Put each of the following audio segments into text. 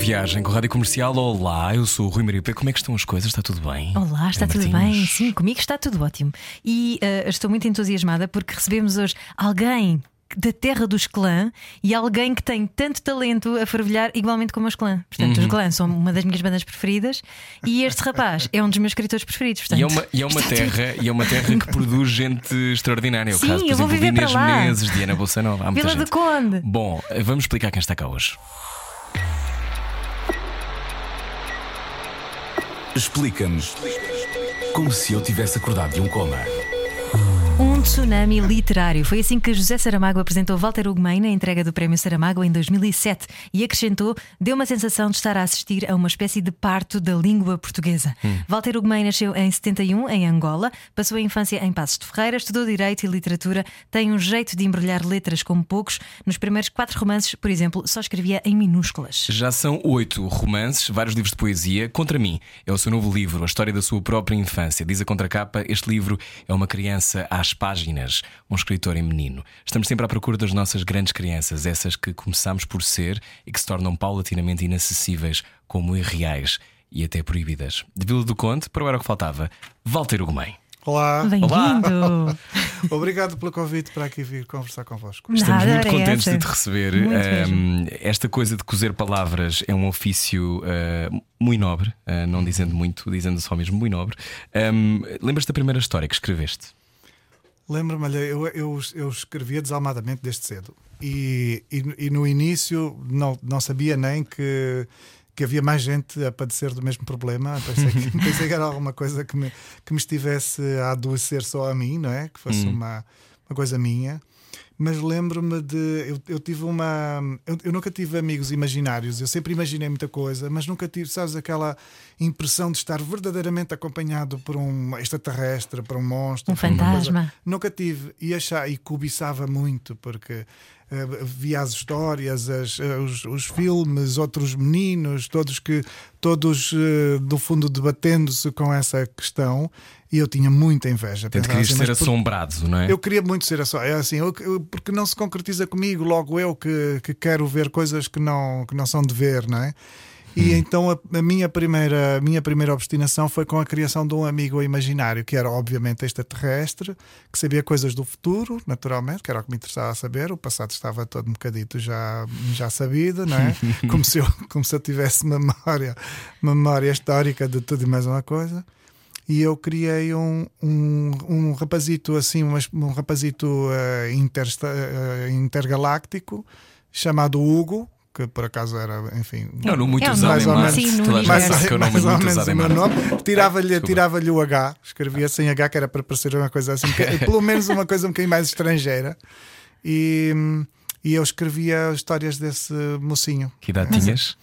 Viagem com a Rádio Comercial. Olá, eu sou o Rui Maria P. Como é que estão as coisas? Está tudo bem? Olá, está tudo Martins? bem? Sim, comigo está tudo ótimo. E eh, estou muito entusiasmada porque recebemos hoje alguém da terra dos clã e alguém que tem tanto talento a fervilhar igualmente como os clã. Portanto, Uhum. os clã são uma das minhas bandas preferidas e este rapaz é um dos meus escritores preferidos. Portanto, E é uma, e é uma terra, e é uma terra que produz gente extraordinária. É o Sim, caso, por eu vou exemplo, de viver Inês para lá. Menezes, Diana Bolsonaro. Vila do gente. Conde. Bom, vamos explicar quem está cá hoje. Explica-nos como se eu tivesse acordado de um coma. Um tsunami literário. Foi assim que José Saramago apresentou Walter Ugumem na entrega do Prémio Saramago em 2007 e acrescentou: deu uma sensação de estar a assistir a uma espécie de parto da língua portuguesa. Walter Ugumem nasceu em 71 em Angola, passou a infância em Passos de Ferreira, estudou Direito e Literatura, tem um jeito de embrulhar letras como poucos. Nos primeiros quatro romances, por exemplo, só escrevia em minúsculas. Já são oito romances, vários livros de poesia. Contra mim é o seu novo livro, a história da sua própria infância. Diz a contracapa: este livro é uma criança às páginas, um escritor em menino. Estamos sempre à procura das nossas grandes crianças, essas que começamos por ser e que se tornam paulatinamente inacessíveis, como irreais e até proibidas. De Vila do Conde, para o era o que faltava, Walter Ugumem. Olá, Bem-vindo! obrigado pelo convite para aqui vir conversar convosco. Estamos Nada, muito contentes essa. de te receber. Ahm, esta coisa de cozer palavras é um ofício ah, muito nobre, ah, não dizendo muito, dizendo só mesmo muito nobre. Ahm, Lembras-te da primeira história que escreveste? Lembro-me, olha, eu, eu, eu escrevia desalmadamente desde cedo e, e, e no início não, não sabia nem que, que havia mais gente a padecer do mesmo problema. Pensei que, pensei que era alguma coisa que me, que me estivesse a adoecer só a mim, não é? Que fosse uma, uma coisa minha. Mas lembro-me de. Eu, eu tive uma. Eu, eu nunca tive amigos imaginários. Eu sempre imaginei muita coisa, mas nunca tive, sabes, aquela impressão de estar verdadeiramente acompanhado por um extraterrestre, por um monstro. Um fantasma. Nunca tive. E, achar, e cobiçava muito, porque via as histórias, as, eh, os, os filmes, outros meninos, todos que todos eh, do fundo debatendo-se com essa questão. E eu tinha muita inveja. Portanto, querias assim, ser por- assombrado, não é? eu queria muito ser só. É assim, eu- eu- porque não se concretiza comigo, logo eu que, que quero ver coisas que não, que não são de ver, não é? E então a, a minha primeira, a minha primeira obstinação foi com a criação de um amigo imaginário, que era obviamente extraterrestre, que sabia coisas do futuro, naturalmente, que era o que me interessava saber. O passado estava todo um bocadito já, já sabido, não é? como, se eu, como se eu tivesse memória, memória histórica de tudo e mais uma coisa e eu criei um, um, um rapazito assim, um rapazito eh, intersta- eh, intergaláctico chamado Hugo, que por acaso era, enfim, Não, não muito É usado mais em ou Marte. menos. Sim, é mais ou menos o em meu nome. Tirava-lhe tirava o H, escrevia sem H, que era para parecer uma coisa assim, pelo menos uma coisa um bocadinho mais estrangeira. E, e eu escrevia histórias desse mocinho. Que idade tinhas?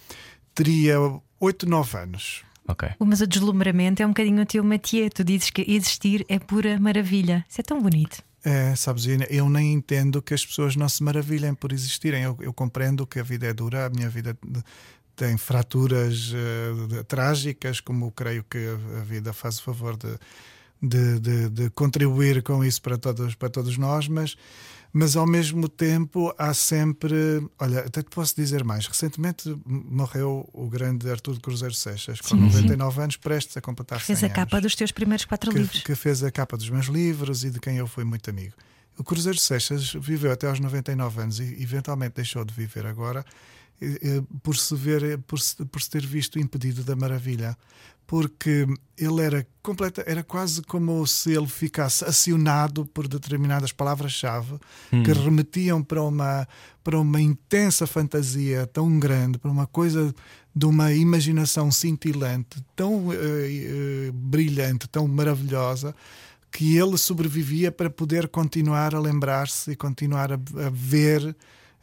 Teria 8, 9 anos. Ok. Mas o deslumbramento é um bocadinho o teu métier. Tu dizes que existir é pura maravilha. Isso é tão bonito. É, sabes, eu- nem entendo que as pessoas não se maravilhem por existirem. Eu, eu compreendo que a vida é dura, a minha vida tem fraturas de- trágicas, como creio que a, a vida faz o favor de, de, de- de contribuir com isso para todos, para todos nós, mas, mas ao mesmo tempo há sempre. Olha, até te posso dizer mais. Recentemente morreu o grande Artur Cruzeiro Seixas, com 99 anos, prestes a completar 100 Fez a anos capa dos teus primeiros quatro que, livros. que fez a capa dos meus livros e de quem eu fui muito amigo. O Cruzeiro Seixas viveu até aos 99 anos e eventualmente deixou de viver agora por se ver por se, por se ter visto impedido da maravilha. Porque ele era completa era quase como se ele ficasse acionado por determinadas palavras-chave que remetiam para uma para uma intensa fantasia tão grande para uma coisa de uma imaginação cintilante tão eh, eh, brilhante tão maravilhosa que ele sobrevivia para poder continuar a lembrar-se e continuar a, a ver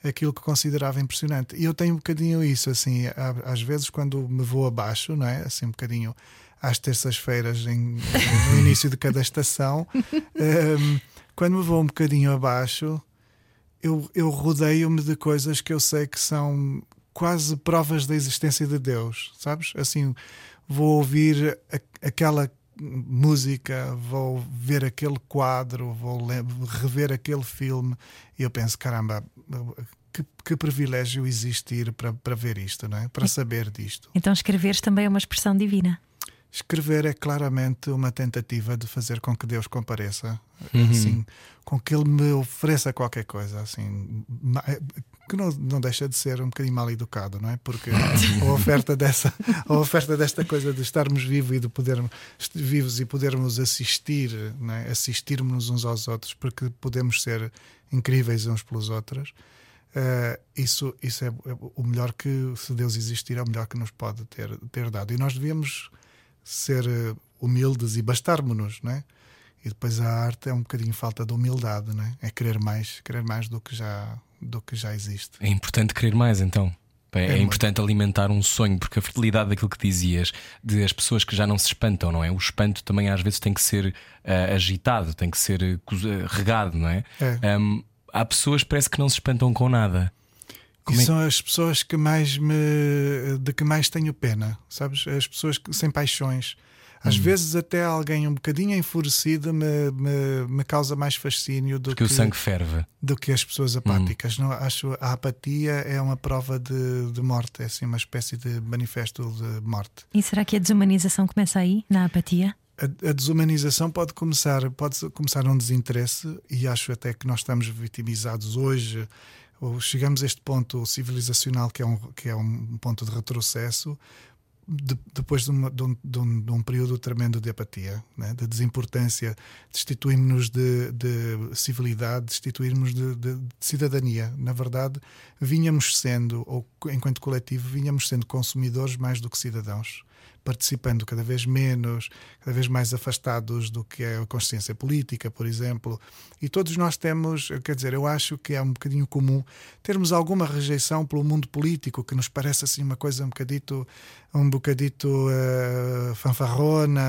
aquilo que considerava impressionante. E eu tenho um bocadinho isso, assim, às vezes quando me vou abaixo, não é? Assim, um bocadinho às terças-feiras, no início de cada estação, hum, quando me vou um bocadinho abaixo, eu, eu rodeio-me de coisas que eu sei que são quase provas da existência de Deus, sabes? Assim, vou ouvir a, aquela música, vou ver aquele quadro, vou rever aquele filme e eu penso, caramba, que, que, privilégio existir para, para ver isto, não é? para saber disto. Então, escreveres também é uma expressão divina. Escrever é claramente uma tentativa de fazer com que Deus compareça, uhum. assim, com que Ele me ofereça qualquer coisa, assim, que não, não deixa de ser um bocadinho mal educado, não é? Porque a oferta dessa, a oferta desta coisa de estarmos vivos e de podermos vivos e podermos assistir, é? assistirmos uns aos outros, porque podemos ser incríveis uns pelos outros. Uh, isso, isso é, é o melhor que, se Deus existir, é o melhor que nos pode ter, ter dado. E nós devemos ser eh, humildes e bastarmos-nos, não é? E depois a arte é um bocadinho falta de humildade, não é? É querer mais, querer mais do que já, do que já existe. É importante querer mais, então. É, é, importante alimentar um sonho, porque a fertilidade daquilo que dizias, de as pessoas que já não se espantam, não é? O espanto também às vezes tem que ser uh, agitado, tem que ser uh, regado, não é? é. Um, há pessoas que parece que não se espantam com nada. Como e é? são as pessoas que mais me de que mais tenho pena, sabes? As pessoas que, sem paixões. Às hum. vezes até alguém um bocadinho enfurecido me, me, me causa mais fascínio do Porque que o sangue ferve. Do que as pessoas apáticas. Hum. Não, acho a apatia é uma prova de, de morte, é assim uma espécie de manifesto de morte. E será que a desumanização começa aí, na apatia? A, a, desumanização pode começar, pode começar um desinteresse, e acho até que nós estamos vitimizados hoje chegamos a este ponto civilizacional que é um, que é um ponto de retrocesso de, depois de, uma, de, um, um, de, um, período tremendo de apatia, né? de desimportância, destituímos-nos de, de, civilidade, destituirmos de, cidadania. Na verdade, vinhamos sendo, ou enquanto coletivo, vinhamos sendo consumidores mais do que cidadãos participando cada vez menos, cada vez mais afastados do que é a consciência política, por exemplo. E todos nós temos, quer dizer, eu acho que é um bocadinho comum termos alguma rejeição pelo mundo político, que nos parece assim uma coisa um bocadito, um bocadito uh, fanfarrona,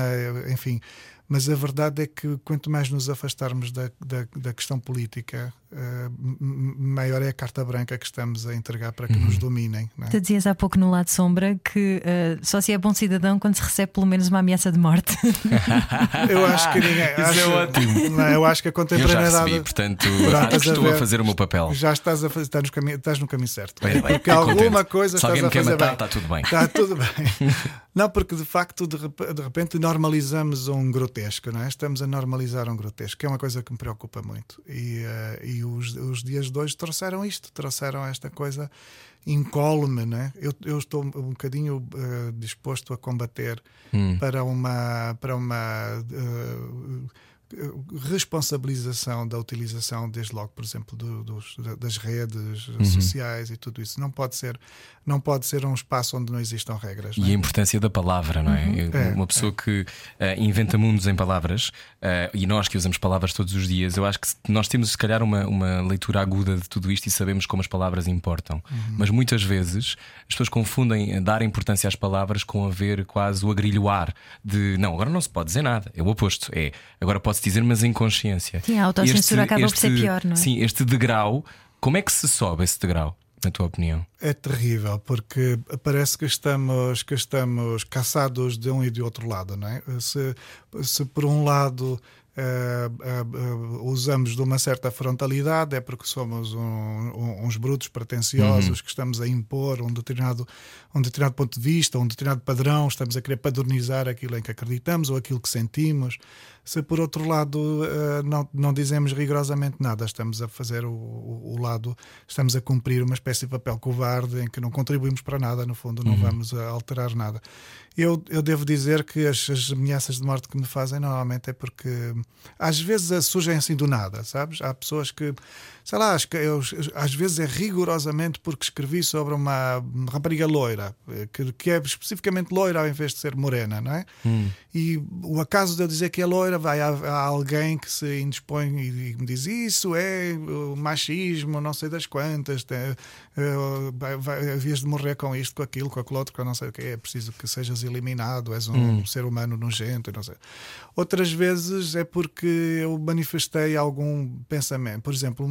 enfim. Mas a verdade é que quanto mais nos afastarmos da, da, da questão política, uh, maior é a carta branca que estamos a entregar para que uhum. nos dominem. É? Tu dizias há pouco no lado sombra que uh, só se é bom cidadão quando se recebe pelo menos uma ameaça de morte. eu acho que ninguém. Isso acho, é ótimo. Não, eu acho que a contemporaneidade. Eu já recebi, portanto, que estou a, a, fazer o meu papel. Já estás, a fazer, estás, no, caminho, estás no caminho certo. Bem, bem, porque alguma contente. coisa se estás a fazer matar, bem. Está tudo bem. Está tudo bem. não, porque de facto, de repente, normalizamos um grotesco não é? Estamos a normalizar um grotesco, que é uma coisa que me preocupa muito. E, uh, e os, os, dias de hoje trouxeram isto, trouxeram esta coisa incólume, né? Eu, eu estou um bocadinho uh, disposto a combater hum. para uma. Para uma uh, responsabilização da utilização, desde logo, por exemplo, do, dos, das redes uhum. sociais e tudo isso. Não pode ser, não pode ser um espaço onde não existam regras. E é? a importância da palavra, não é? Uhum. é Uma pessoa é. que uh, inventa mundos em palavras uh, e nós que usamos palavras todos os dias, eu acho que nós temos, se calhar, uma, uma leitura aguda de tudo isto e sabemos como as palavras importam. Uhum. Mas muitas vezes as pessoas confundem dar importância às palavras com haver quase o agrilhoar de não, agora não se pode dizer nada. É o oposto. É agora pode pode-se dizer, mas em consciência. Sim, a autocensura este, acaba este, por ser pior, não é? Sim, este degrau, como é que se sobe esse degrau? Na tua opinião? É terrível, porque parece que estamos, que estamos caçados de um e de outro lado, não é? Se, se por um lado Uh, uh, uh, usamos de uma certa frontalidade, é porque somos um, um, uns brutos pretenciosos uhum. que estamos a impor um determinado, um determinado ponto de vista, um determinado padrão, estamos a querer padronizar aquilo em que acreditamos ou aquilo que sentimos. Se por outro lado não, não dizemos rigorosamente nada, estamos a fazer o, o, o, lado, estamos a cumprir uma espécie de papel covarde em que não contribuímos para nada, no fundo, não uhum. vamos alterar nada. Eu, eu devo dizer que as, as, ameaças de morte que me fazem normalmente é porque às vezes surgem assim do nada, sabes? Há pessoas que, sei lá, eu, às vezes é rigorosamente porque escrevi sobre uma rapariga loira, que, que é especificamente loira ao invés de ser morena, não é? Hum. E o acaso de eu dizer que é loira, vai a, alguém que se indispõe e, e, me diz isso é machismo, não sei das quantas, tem, vai, vai, havias de morrer com isto, com aquilo, com aquilo outro, com não sei o que, é preciso que sejas eliminado, és um hum. ser humano nojento, não sei. Outras vezes é porque eu manifestei algum pensamento. Por exemplo,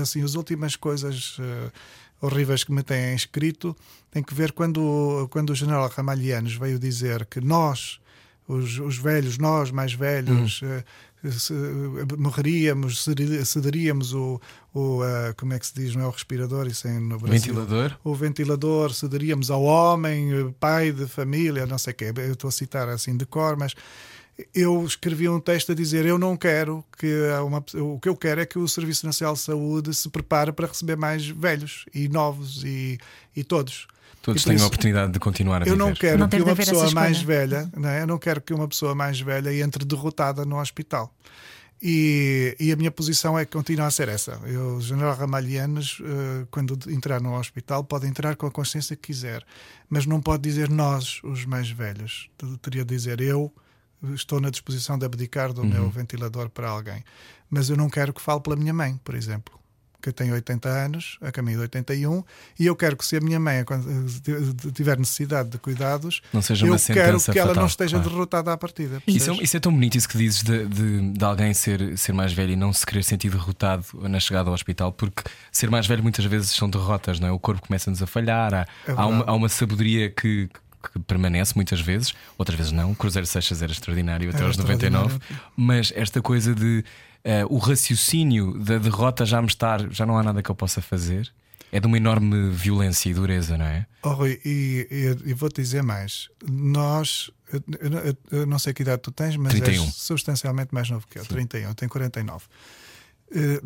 assim, as últimas coisas uh, horríveis que me têm escrito têm que ver quando, quando o general Ramalhianos veio dizer que nós, os, os velhos, nós mais velhos, hum. Uh, morreríamos, cederíamos o, o uh, como é que se diz, não é o respirador, isso é no Brasil. Ventilador? O ventilador, cederíamos ao homem, pai de família, não sei o quê. Eu estou a citar assim de cor, mas eu escrevi um texto a dizer eu não quero que uma, o que eu quero é que o Serviço Nacional de Saúde se prepare para receber mais velhos e novos e, e todos. Todos têm a oportunidade de continuar a eu viver. Eu não quero não que uma pessoa mais velha, não é? eu não quero que uma pessoa mais velha entre derrotada no hospital. E, e, a minha posição é que continua a ser essa. O general Ramalhianos, uh, quando entrar no hospital, pode entrar com a consciência que quiser, mas não pode dizer nós, os mais velhos. Teria de dizer eu, estou na disposição de abdicar do uhum. meu ventilador para alguém. Mas eu não quero que fale pela minha mãe, por exemplo, que tem 80 anos, a caminho de 81, e eu quero que se a minha mãe tiver necessidade de cuidados, não seja uma eu quero que ela fatal, não esteja claro. derrotada à partida. Isso é, isso é, tão bonito isso que dizes de, de, de, alguém ser, ser mais velho e não se querer sentir derrotado na chegada ao hospital, porque ser mais velho muitas vezes são derrotas, não é? O corpo começa-nos a falhar, há, é há, uma, há uma sabedoria que, que permanece muitas vezes, outras vezes não. O Cruzeiro Seixas era extraordinário até era aos 99, mas esta coisa de o raciocínio da derrota já me estar, já não há nada que eu possa fazer. É de uma enorme violência e dureza, não é? Oh, Rui, e, e, e vou-te dizer mais. Nós, eu, eu, eu, não sei que idade tu tens, mas 31. és substancialmente mais novo que eu. Sim. 31, eu tenho 49. Uh,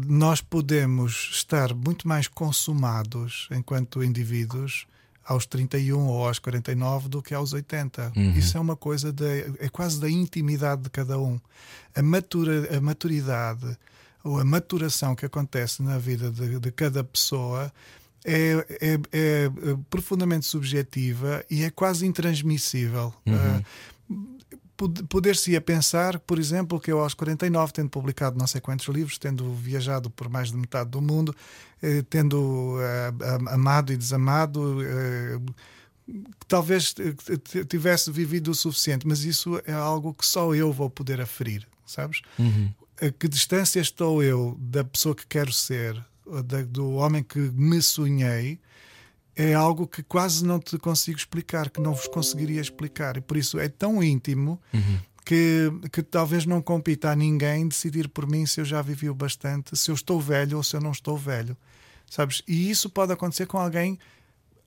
nós podemos estar muito mais consumados enquanto indivíduos aos 31 ou aos 49 do que aos 80. Uhum. Isso é uma coisa de, é quase da intimidade de cada um. A, matura, a maturidade ou a maturação que acontece na vida de, de cada pessoa é, é, é, profundamente subjetiva e é quase intransmissível. Uhum. Uh, poder-se-ia pensar, por exemplo, que eu aos 49, tendo publicado não sei quantos livros, tendo viajado por mais de metade do mundo, eh, tendo eh, amado e desamado, eh, talvez tivesse vivido o suficiente, mas isso é algo que só eu vou poder aferir, sabes? Uhum. A que distância estou eu da pessoa que quero ser, do homem que me sonhei, é algo que quase não te consigo explicar, que não vos conseguiria explicar. E por isso é tão íntimo uhum. que, que talvez não compita a ninguém decidir por mim se eu já vivi o bastante, se eu estou velho ou se eu não estou velho. Sabes? E isso pode acontecer com alguém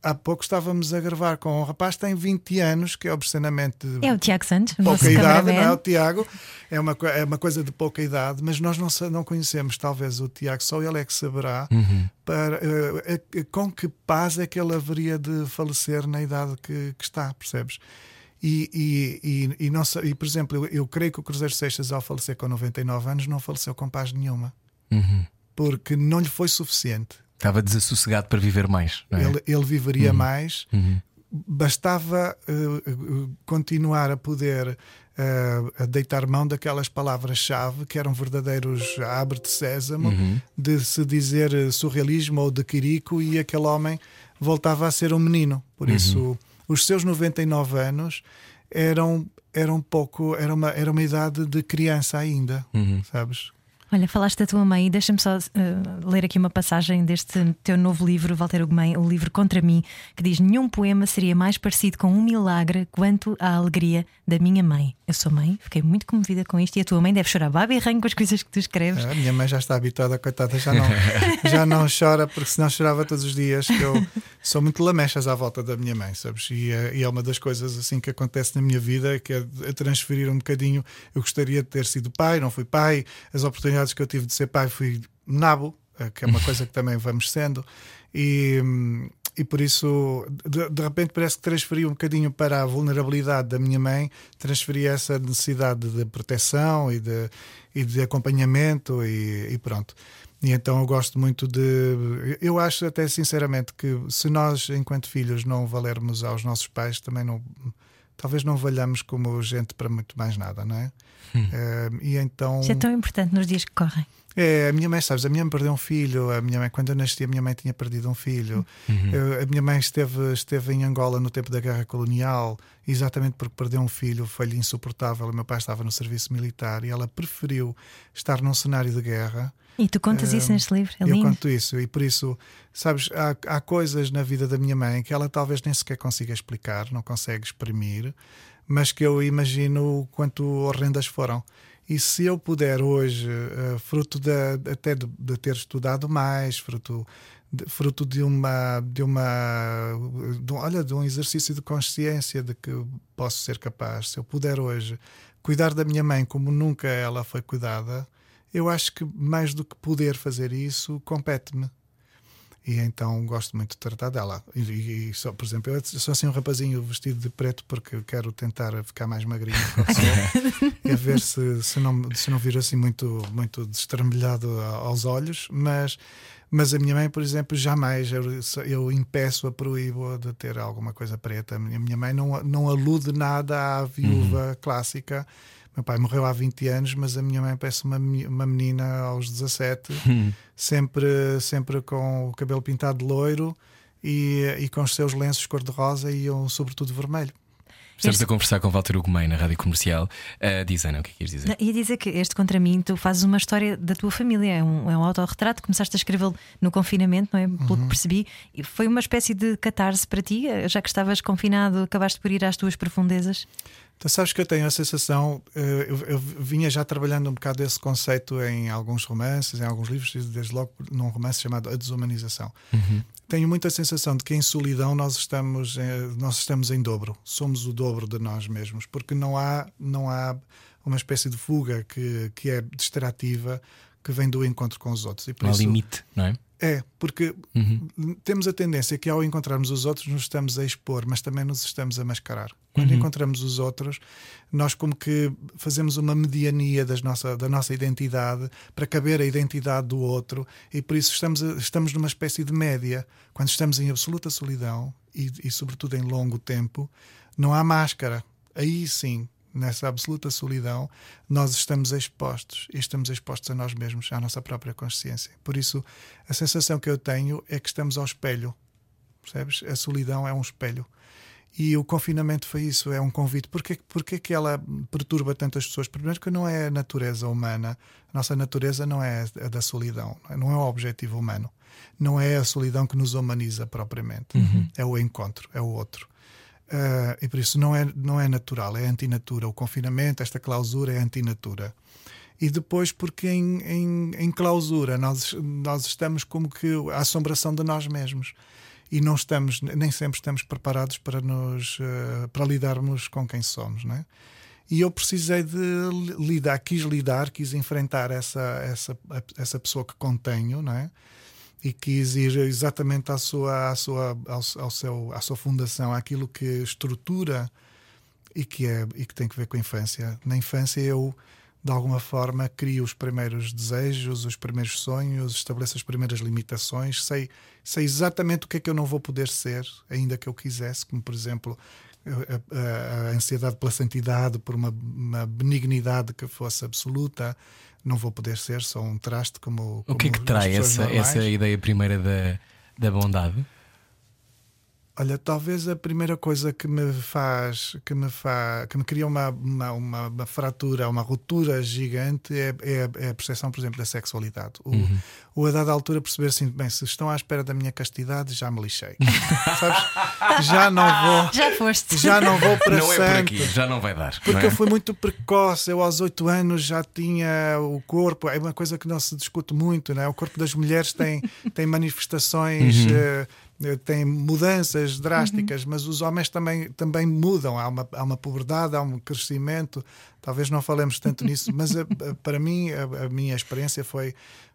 há pouco estávamos a gravar com um rapaz que tem 20 anos, que é obscenamente. É o Tiago Santos, pouca idade, não é o Tiago, é uma, é uma coisa de pouca idade, mas nós não, não conhecemos, talvez o Tiago, só ele é que saberá uhum. para, uh, com que paz é que ele haveria de falecer na idade que, que está, percebes? E, e, e, e, não, e, por exemplo, eu, eu creio que o Cruzeiro Seixas, ao falecer com 99 anos, não faleceu com paz nenhuma. Uhum. Porque não lhe foi suficiente. Estava desassossegado para viver mais. É? Ele, ele, viveria uhum. mais. Uhum. Bastava uh, continuar a poder uh, a deitar mão daquelas palavras-chave que eram verdadeiros abre de sésamo, uhum. de se dizer surrealismo ou de Quirico, e aquele homem voltava a ser um menino. Por uhum. isso, os seus 99 anos eram, eram pouco, era uma, era uma idade de criança ainda, uhum. sabes? Olha, falaste da tua mãe, deixa-me só uh, ler aqui uma passagem deste teu novo livro, Walter Ugumem, o livro Contra mim, que diz: Nenhum poema seria mais parecido com um milagre quanto a alegria da minha mãe. Eu sou mãe, fiquei muito comovida com isto e a tua mãe deve chorar babi e ranho com as coisas que tu escreves. a minha mãe já está habituada, coitada, já não, já não chora, porque senão chorava todos os dias. Que eu sou muito lamechas à volta da minha mãe, sabes? E é, e é uma das coisas assim que acontece na minha vida, que é transferir um bocadinho. Eu gostaria de ter sido pai, não fui pai, as oportunidades que eu tive de ser pai fui nabo, eh, que é uma coisa que também vamos sendo. E, e por isso, de, de, repente, parece que transferi um bocadinho para a vulnerabilidade da minha mãe, transferi essa necessidade de proteção e de, e de acompanhamento e, e pronto. E então eu gosto muito de. Eu acho até sinceramente que se nós, enquanto filhos, não valermos aos nossos pais, também não. Talvez não valhamos como gente para muito mais nada, não é? Hum. Uh, e então. Isso é tão importante nos dias que correm. É, a minha mãe, sabes, a minha mãe perdeu um filho. A minha mãe, quando eu nasci, a minha mãe tinha perdido um filho. Eu- a minha mãe esteve, esteve em Angola no tempo da guerra colonial, exatamente porque perdeu um filho, foi-lhe insuportável. O meu pai estava no serviço militar e ela preferiu estar num cenário de guerra. E tu contas isso neste livro? É eu lindo. conto isso e por isso, sabes, há, há coisas na vida da minha mãe que ela talvez nem sequer consiga explicar, não consegue exprimir, mas que eu imagino o quanto horrendas foram. E se eu puder hoje, eh, fruto da- até de, de ter estudado mais, fruto de, fruto de uma de uma de um, olha de um exercício de consciência de que posso ser capaz, se eu puder hoje cuidar da minha mãe como nunca ela foi cuidada, eu acho que mais do que poder fazer isso, compete-me. E então gosto muito de tratar dela. E, e- só, por exemplo, eu sou assim um rapazinho vestido de preto porque quero tentar ficar mais magrinho e a ver se, se, não, se não vir assim muito, muito destramelhado a- aos olhos. Mas, mas a minha mãe, por exemplo, jamais eu, eu impeço-a, proíbo de ter alguma coisa preta. A minha mãe não, não alude nada à viúva clássica. Meu pai morreu há 20 anos, mas a minha mãe parece uma, uma menina aos 17, sempre, sempre com o cabelo pintado de loiro e, e com os seus lenços cor-de-rosa e um sobretudo vermelho. Estamos Este- a conversar com Walter Ugumem na rádio comercial. Uh, diz Ana, o que é que queres dizer? Não, Ia dizer que este contra mim, tu fazes uma história da tua família, é um, é um autorretrato. Começaste a escrevê-lo no confinamento, não é? Pelo que percebi. E foi uma espécie de catarse para ti, já que estavas confinado, acabaste por ir às tuas profundezas. Então, sabes que eu tenho a sensação, eh, eu, eu vinha já trabalhando um bocado esse conceito em alguns romances, em alguns livros, desde logo num romance chamado A Desumanização. Tenho muita sensação de que em solidão nós estamos, eh, nós estamos em dobro, somos o dobro de nós mesmos, porque não há, não há uma espécie de fuga que, que é distrativa, que vem do encontro com os outros. E por Não há isso- limite, não é? é, porque temos a tendência que ao encontrarmos os outros nos estamos a expor, mas também nos estamos a mascarar. Quando encontramos os outros, nós como que fazemos uma mediania das nossa, da nossa identidade para caber a identidade do outro e por isso estamos, estamos numa espécie de média. Quando estamos em absoluta solidão e, e sobretudo em longo tempo, não há máscara. Aí sim, nessa absoluta solidão, nós estamos expostos e estamos expostos a nós mesmos, à nossa própria consciência. Por isso, a sensação que eu tenho é que estamos ao espelho, percebes? A solidão é um espelho. E o confinamento foi isso, é um convite. Porquê, porquê que ela perturba tantas pessoas? Primeiro que não é a natureza humana. A nossa natureza não é a da solidão, não é o objetivo humano. Não é a solidão que nos humaniza propriamente. É o encontro, é o outro. Ah, e por isso não é, não é natural, é antinatura. O confinamento, esta clausura é antinatura. E depois, porque em, em, em clausura nós, nós estamos como que a assombração de nós mesmos. E não estamos, nem sempre estamos preparados para, nos, eh, para lidarmos com quem somos. Não é? E eu precisei de li- lidar, quis lidar, quis enfrentar essa, essa, essa pessoa que contenho, não é? e quis ir exatamente à sua, à sua, ao, ao seu, à sua fundação, àquilo que estrutura e que, é, e que tem que ver com a infância. Na infância eu, de alguma forma, crio os primeiros desejos, os primeiros sonhos, estabeleço as primeiras limitações, sei, sei exatamente o que é que eu não vou poder ser, ainda que eu quisesse, como por exemplo a, a- a ansiedade pela santidade, por uma, uma benignidade que fosse absoluta, não vou poder ser, sou um traste como. O que é como que pessoas essa, normais. essa ideia primeira da, da bondade? Olha, talvez a primeira coisa que me faz, que me faz, que me cria uma, uma, uma, uma fratura, uma ruptura gigante é, é, a- é a percepção, por exemplo, da sexualidade. O, o a dada altura perceber assim, bem, se estão à espera da minha castidade, já me lixei. Sabes? Já não vou, Já foste. já não vou para não é por aqui, já não vai dar. Porque é? eu fui muito precoce, eu aos oito anos já tinha o corpo, é uma coisa que não se discute muito, não é? O corpo das mulheres tem, tem manifestações, Uhum. eh, tem mudanças drásticas, mas os homens também, também mudam. Há uma, há uma puberdade, há um crescimento. Talvez não falemos tanto nisso, mas eh, eh, para mim, a, a minha experiência foi.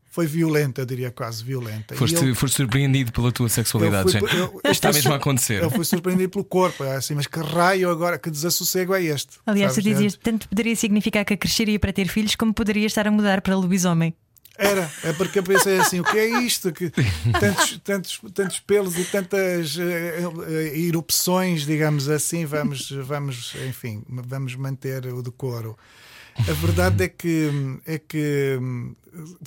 Foi violenta, eu diria quase violenta. Foste, eu- foste surpreendido pela tua sexualidade. eu fui- gente. eu- eu Está mesmo a acontecer. Eu fui surpreendido pelo corpo, é assim, mas que raio agora, que desassossego é este? Aliás, tu Sabes? dizias, tanto poderia significar que a cresceria para ter filhos, como poderia estar a mudar para lobisomem. Era, é porque eu pensei assim: o que é isto? Que tantos, tantos, tantos pelos e tantas eh, eh, erupções, digamos assim, vamos, vamos, enfim, vamos manter o decoro. A verdade é que, é que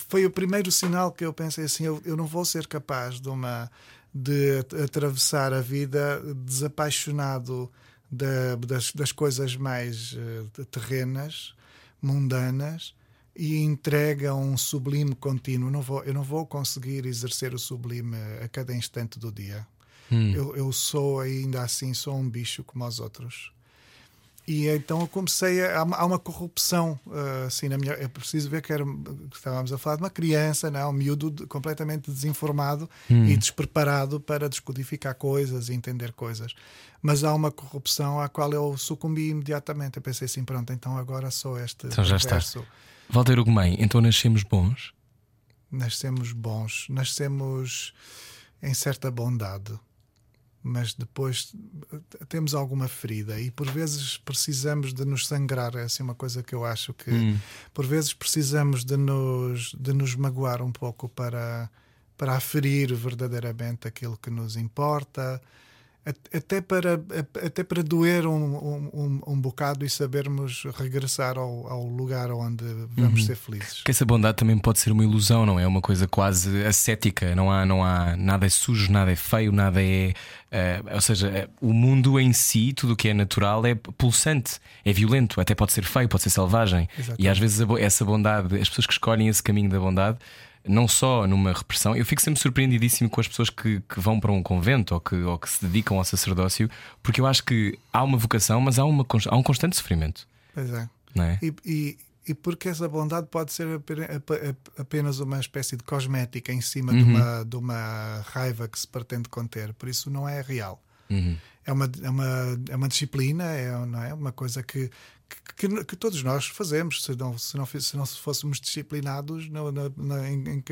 foi o primeiro sinal que eu pensei assim: eu, eu não vou ser capaz de uma de atravessar a vida desapaixonado da, das, das coisas mais uh, terrenas, mundanas, e entrega um sublime contínuo. Não vou, eu não vou conseguir exercer o sublime a cada instante do dia. Hum. Eu, eu sou ainda assim, sou um bicho como os outros. E então eu comecei a. Há uma corrupção, uh, assim, na minha. É preciso ver que, era, que estávamos a falar de uma criança, não, é? um miúdo completamente desinformado hum. e despreparado para descodificar coisas e entender coisas. Mas há uma corrupção à qual eu sucumbi imediatamente. Eu pensei assim: pronto, então agora sou este. Então já está. Walter Ugumem, então nascemos bons? Nascemos bons, nascemos em certa bondade mas depois temos alguma ferida e por vezes precisamos de nos sangrar. É assim uma coisa que eu acho que hum. por vezes precisamos de nos, de nos magoar um pouco para, para aferir verdadeiramente aquilo que nos importa até para, até para doer um, um, um bocado e sabermos regressar ao, ao lugar onde vamos uhum. ser felizes. Que essa bondade também pode ser uma ilusão, não é? Uma coisa quase ascética. Não há, não há nada é sujo, nada é feio, nada é. Uh, ou seja, eh, o mundo em si, tudo o que é natural, é pulsante, é violento, até pode ser feio, pode ser selvagem. Exatamente. E às vezes essa bondade, as pessoas que escolhem esse caminho da bondade não só numa repressão, eu fico sempre surpreendidíssimo com as pessoas que, que vão para um convento ou que, ou que se dedicam ao sacerdócio, porque eu acho que há uma vocação, mas há, uma, há um constante sofrimento. Pois é. é? E, e, e, porque essa bondade pode ser apenas uma espécie de cosmética em cima uhum. de, uma, de uma raiva que se pretende conter, por isso não é real. Uhum. É, uma, é, uma, é uma disciplina, é, não é? uma coisa que, que, que, todos nós fazemos, se não, se não, se não fôssemos disciplinados no, no, no, em, em,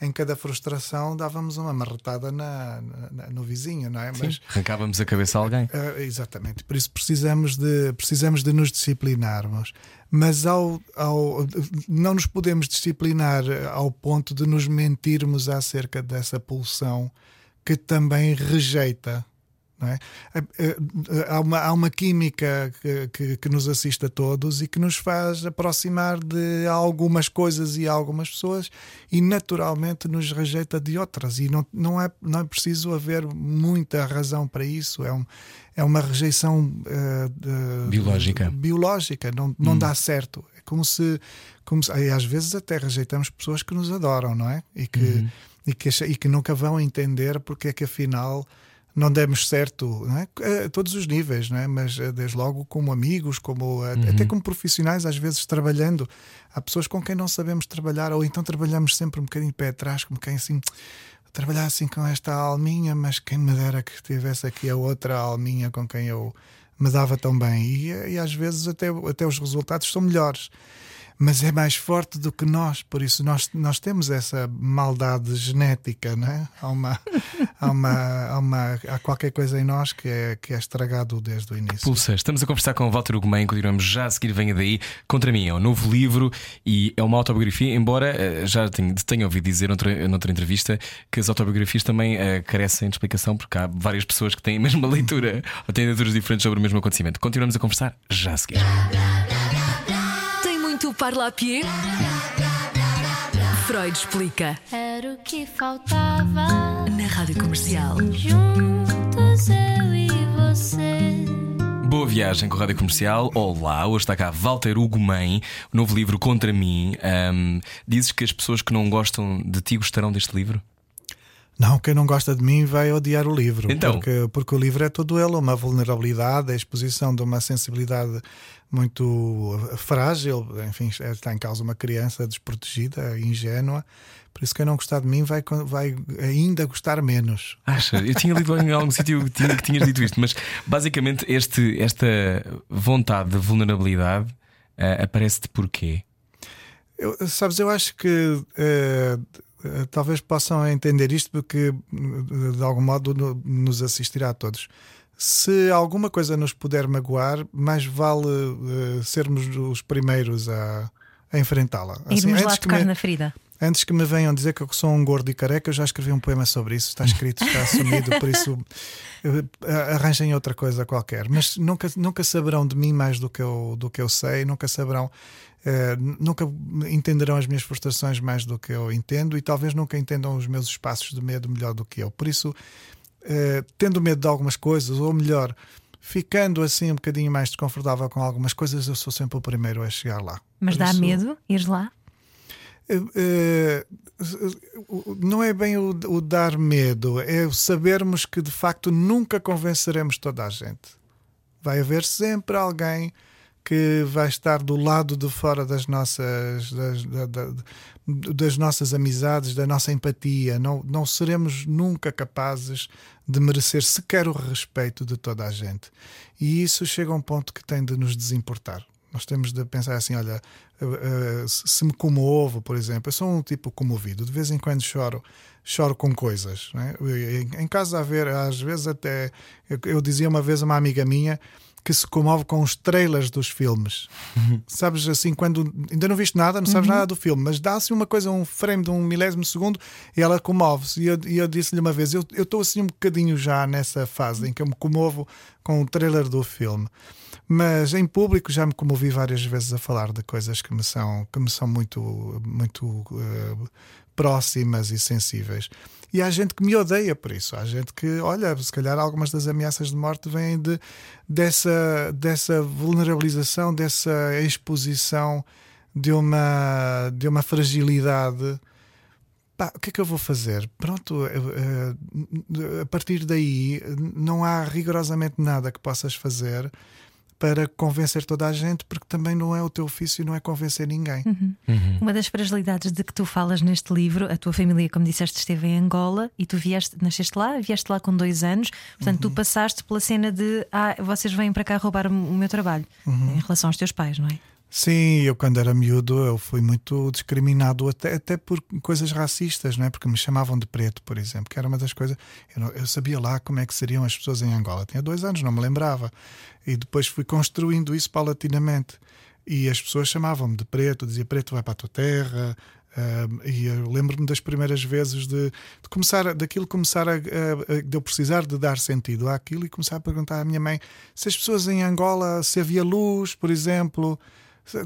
em, cada frustração dávamos uma marretada na, na, no vizinho, não é? Sim, Mas arrancávamos a cabeça a alguém. Uh, exatamente, por isso precisamos de, precisamos de nos disciplinarmos. Mas ao, ao, não nos podemos disciplinar ao ponto de nos mentirmos acerca dessa pulsão que também rejeita é? Há, uma, há uma química que, que, que, nos assiste a todos e que nos faz aproximar de algumas coisas e algumas pessoas e naturalmente nos rejeita de outras. E não, não, é, não é preciso haver muita razão para isso. É, um, é uma rejeição uh, de, biológica. biológica, não, não hum. dá certo. É como se, como se. Às vezes até rejeitamos pessoas que nos adoram, não é? E que, uhum. e que, e que nunca vão entender porque é que afinal não demos certo é? a todos os níveis, não é? mas eh, desde logo como amigos, como eh, uhum. até como profissionais, às vezes trabalhando. Há pessoas com quem não sabemos trabalhar, ou então trabalhamos sempre um bocadinho pé atrás, como quem assim trabalhar assim com esta alminha, mas quem me dera que tivesse aqui a outra alminha com quem eu me dava tão bem. E, eh, e às vezes até, até os resultados são melhores mas é mais forte do que nós, por isso nós, nós temos essa maldade genética, não é? Há, uma, há, uma, há, uma, há qualquer coisa em nós que é, que é estragado desde o início. Pulsa, estamos a conversar com o Walter Ugumem, continuamos já a seguir, venha daí. Contra mim é um novo livro e é uma autobiografia, embora eh, já tenha, ouvido dizer noutra, noutra entrevista que as autobiografias também uh, carecem de explicação, porque há várias pessoas que têm a mesma leitura ou têm leituras diferentes sobre o mesmo acontecimento. Continuamos a conversar já a seguir parlapié? Freud explica. Era o que faltava na rádio comercial. Juntos eu e você. Boa viagem com a Rádio Comercial. Olá, hoje está cá Walter Hugo Mãe, o novo livro Contra mim. Um, dizes que as pessoas que não gostam de ti gostarão deste livro? Não, quem não gosta de mim vai odiar o livro. Então. Porque, porque o livro é todo ele, uma vulnerabilidade, a exposição de uma sensibilidade muito frágil. Enfim, é, está em causa uma criança desprotegida, ingênua. Por isso, quem não gostar de mim vai, vai ainda gostar menos. Acha? Eu tinha lido em algum sítio que, tinha, que tinhas dito isto, mas basicamente este, esta vontade de vulnerabilidade uh, aparece-te porquê? Eu, sabes, eu acho que. Uh, eh, talvez possam entender isto porque de algum modo nos assistirá a todos. Se alguma coisa nos puder magoar, mais vale uh, sermos os primeiros a, a enfrentá-la. Assim, Irmos lá tocar me... na ferida. Antes que me venham dizer que eu sou um gordo e careca, eu já escrevi um poema sobre isso. Está escrito, está assumido, por isso eh, arranjem outra coisa qualquer. Mas nunca, nunca saberão de mim mais do que eu, do que eu sei, nunca saberão, eh, nunca entenderão as minhas frustrações mais do que eu entendo e talvez nunca entendam os meus espaços de medo melhor do que eu. Por isso, eh, tendo medo de algumas coisas, ou melhor, ficando assim um bocadinho mais desconfortável com algumas coisas, eu sou sempre o primeiro a chegar lá. Mas Por dá isso- medo ires lá? Eh, não é bem o, o dar medo, é sabermos que de facto nunca convenceremos toda a gente. Vai haver sempre alguém que vai estar do lado de fora das nossas, das, da- da- das nossas amizades, da nossa empatia. Não, não seremos nunca capazes de merecer sequer o respeito de toda a gente. E isso chega a um ponto que tem de nos desimportar. Nós temos de pensar assim: olha, eh, eh, se me comovo, por exemplo, eu sou um tipo comovido, de vez em quando choro, choro com coisas. não é? Em, casa, a ver, às vezes até. Eu dizia uma vez a uma amiga minha que se comove com os trailers dos filmes. Sabes assim, quando ainda não viste nada, não sabes nada do filme, mas dá-se uma coisa, um frame de um milésimo segundo e ela comove-se. E eu, eu disse-lhe uma vez: eu estou assim um bocadinho já nessa fase em que eu me comovo com o trailer do filme. Mas em público já me comovi várias vezes a falar de coisas que me são, que me são muito, muito eh, próximas e sensíveis. E há gente que me odeia por isso. Há gente que, olha, se calhar algumas das ameaças de morte vêm de, dessa, dessa vulnerabilização, dessa exposição de uma, de uma fragilidade. Pá, o que é que eu vou fazer? Pronto, eh, eh, a partir daí não há rigorosamente nada que possas fazer para convencer toda a gente, porque também não é o teu ofício, não é convencer ninguém. Uma das fragilidades de que tu falas neste livro, a tua família, como disseste, esteve em Angola e tu vieste, nasceste lá, vieste lá com dois anos, portanto, tu passaste pela cena de ah, vocês vêm para cá roubar o meu trabalho. Em relação aos teus pais, não é? Sim, eu quando era miúdo eu fui muito discriminado até, até por coisas racistas, não é? Porque me chamavam de preto, por exemplo, que era uma das coisas. Eu, não- eu sabia lá como é que seriam as pessoas em Angola. Tinha dois anos, não me lembrava. E depois fui construindo isso paulatinamente. E as pessoas chamavam-me de preto, dizia preto vai para a tua terra. e eu lembro-me das primeiras vezes de, de começar, daquilo começar a, a- a- de eu precisar de dar sentido àquilo e começar a perguntar à minha mãe se as pessoas em Angola, se havia luz, por exemplo,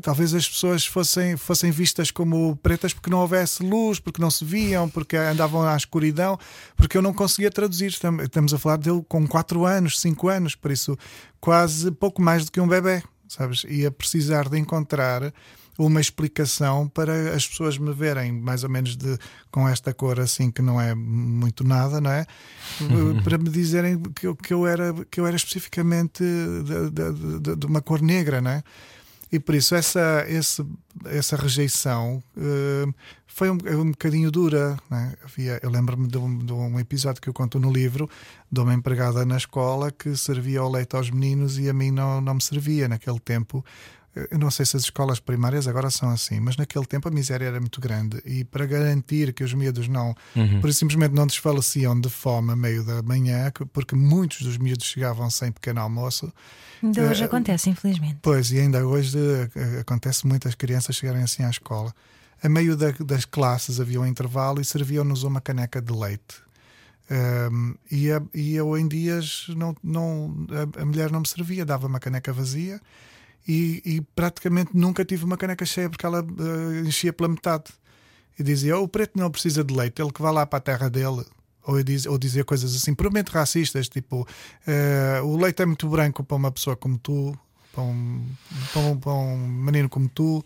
talvez as pessoas fossem, fossem vistas como pretas porque não houvesse luz, porque não se viam, porque andavam à escuridão, porque eu não conseguia traduzir. Estam- Estamos a falar dele com 4 anos, 5 anos, por isso quase pouco mais do que um bebê, sabes? E a precisar de encontrar uma explicação para as pessoas me verem mais ou menos de, com esta cor assim que não é muito nada, não é? para me dizerem que eu, que eu, era, que eu era especificamente de- de- de uma cor negra, não é? E por isso essa, esse, essa rejeição eh, foi um, um bocadinho dura. né? Havia, eu lembro-me de um, de um episódio que eu conto no livro de uma empregada na escola que servia o leite aos meninos e a mim não, não me servia naquele tempo. Eu não sei se as escolas primárias agora são assim, mas naquele tempo a miséria era muito grande e para garantir que os miúdos não, por isso simplesmente não desfaleciam de fome a meio da manhã, que- porque muitos dos miúdos chegavam sem pequeno almoço, Ainda hoje Eh, acontece, infelizmente. Pois, e ainda hoje eh, acontece muitas crianças chegarem assim à escola. A meio da- das classes havia um intervalo e serviam-nos uma caneca de leite. Ahm, e, a- e eu em dias não, não, a, a mulher não me servia, dava uma caneca vazia e, e praticamente nunca tive uma caneca cheia porque ela eh, enchia pela metade. E dizia: "Oh, o preto não precisa de leite, ele que vai lá para a terra dele. Ou, diz, ou dizia coisas assim, puramente racistas, tipo: eh, o leite é muito branco para uma pessoa como tu, para um, para um, para um menino como tu.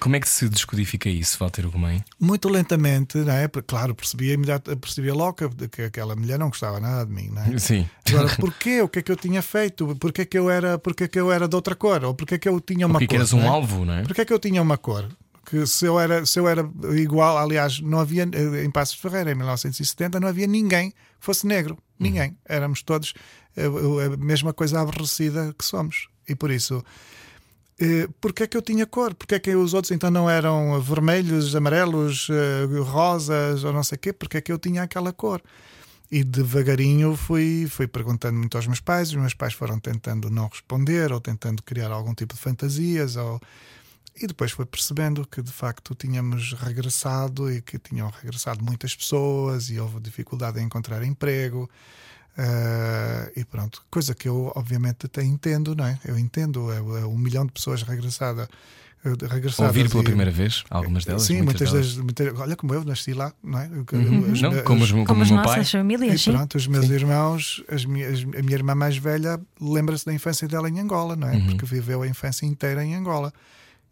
Como é que se descodifica isso, Walter Gomes? Muito lentamente, não é? Porque, Claro, percebia, percebia logo que, que aquela mulher não gostava nada de mim, não é? Sim. Agora, porquê? O que é que eu tinha feito? Porquê que eu era, porquê que eu era de outra cor? Ou porquê que eu tinha uma Porque cor? eras um é? alvo, não é? Porquê que eu tinha uma cor? Que se eu era, se eu era igual, aliás, não havia eh, em Passos de Ferreira em 1970 não havia ninguém que fosse negro, ninguém. Éramos todos eh, a mesma coisa aborrecida que somos. E por isso, eh, porquê que eu tinha cor? Porquê que os outros então não eram vermelhos, amarelos, eh, rosas ou não sei o quê? Porquê que eu tinha aquela cor? E devagarinho fui, fui perguntando muito aos meus pais, os meus pais foram tentando não responder ou tentando criar algum tipo de fantasias ou E depois foi percebendo que de facto tínhamos regressado e que tinham regressado muitas pessoas e houve dificuldade em encontrar emprego. Uh, e pronto, coisa que eu obviamente até entendo, não é? Eu entendo, é, é um milhão de pessoas regressada, eh, regressadas. Ouvir pela e- primeira vez, algumas delas. Sim, muitas, delas. das. muitas- olha, como eu nasci lá, não é? Uhum. Os Não, meus- como, os, como, Como as meu pai. nossas famílias, e sim. pronto, os meus irmãos, as minhas- a minha irmã mais velha lembra-se da infância dela em Angola, não é? Uhum. Porque viveu a infância inteira em Angola.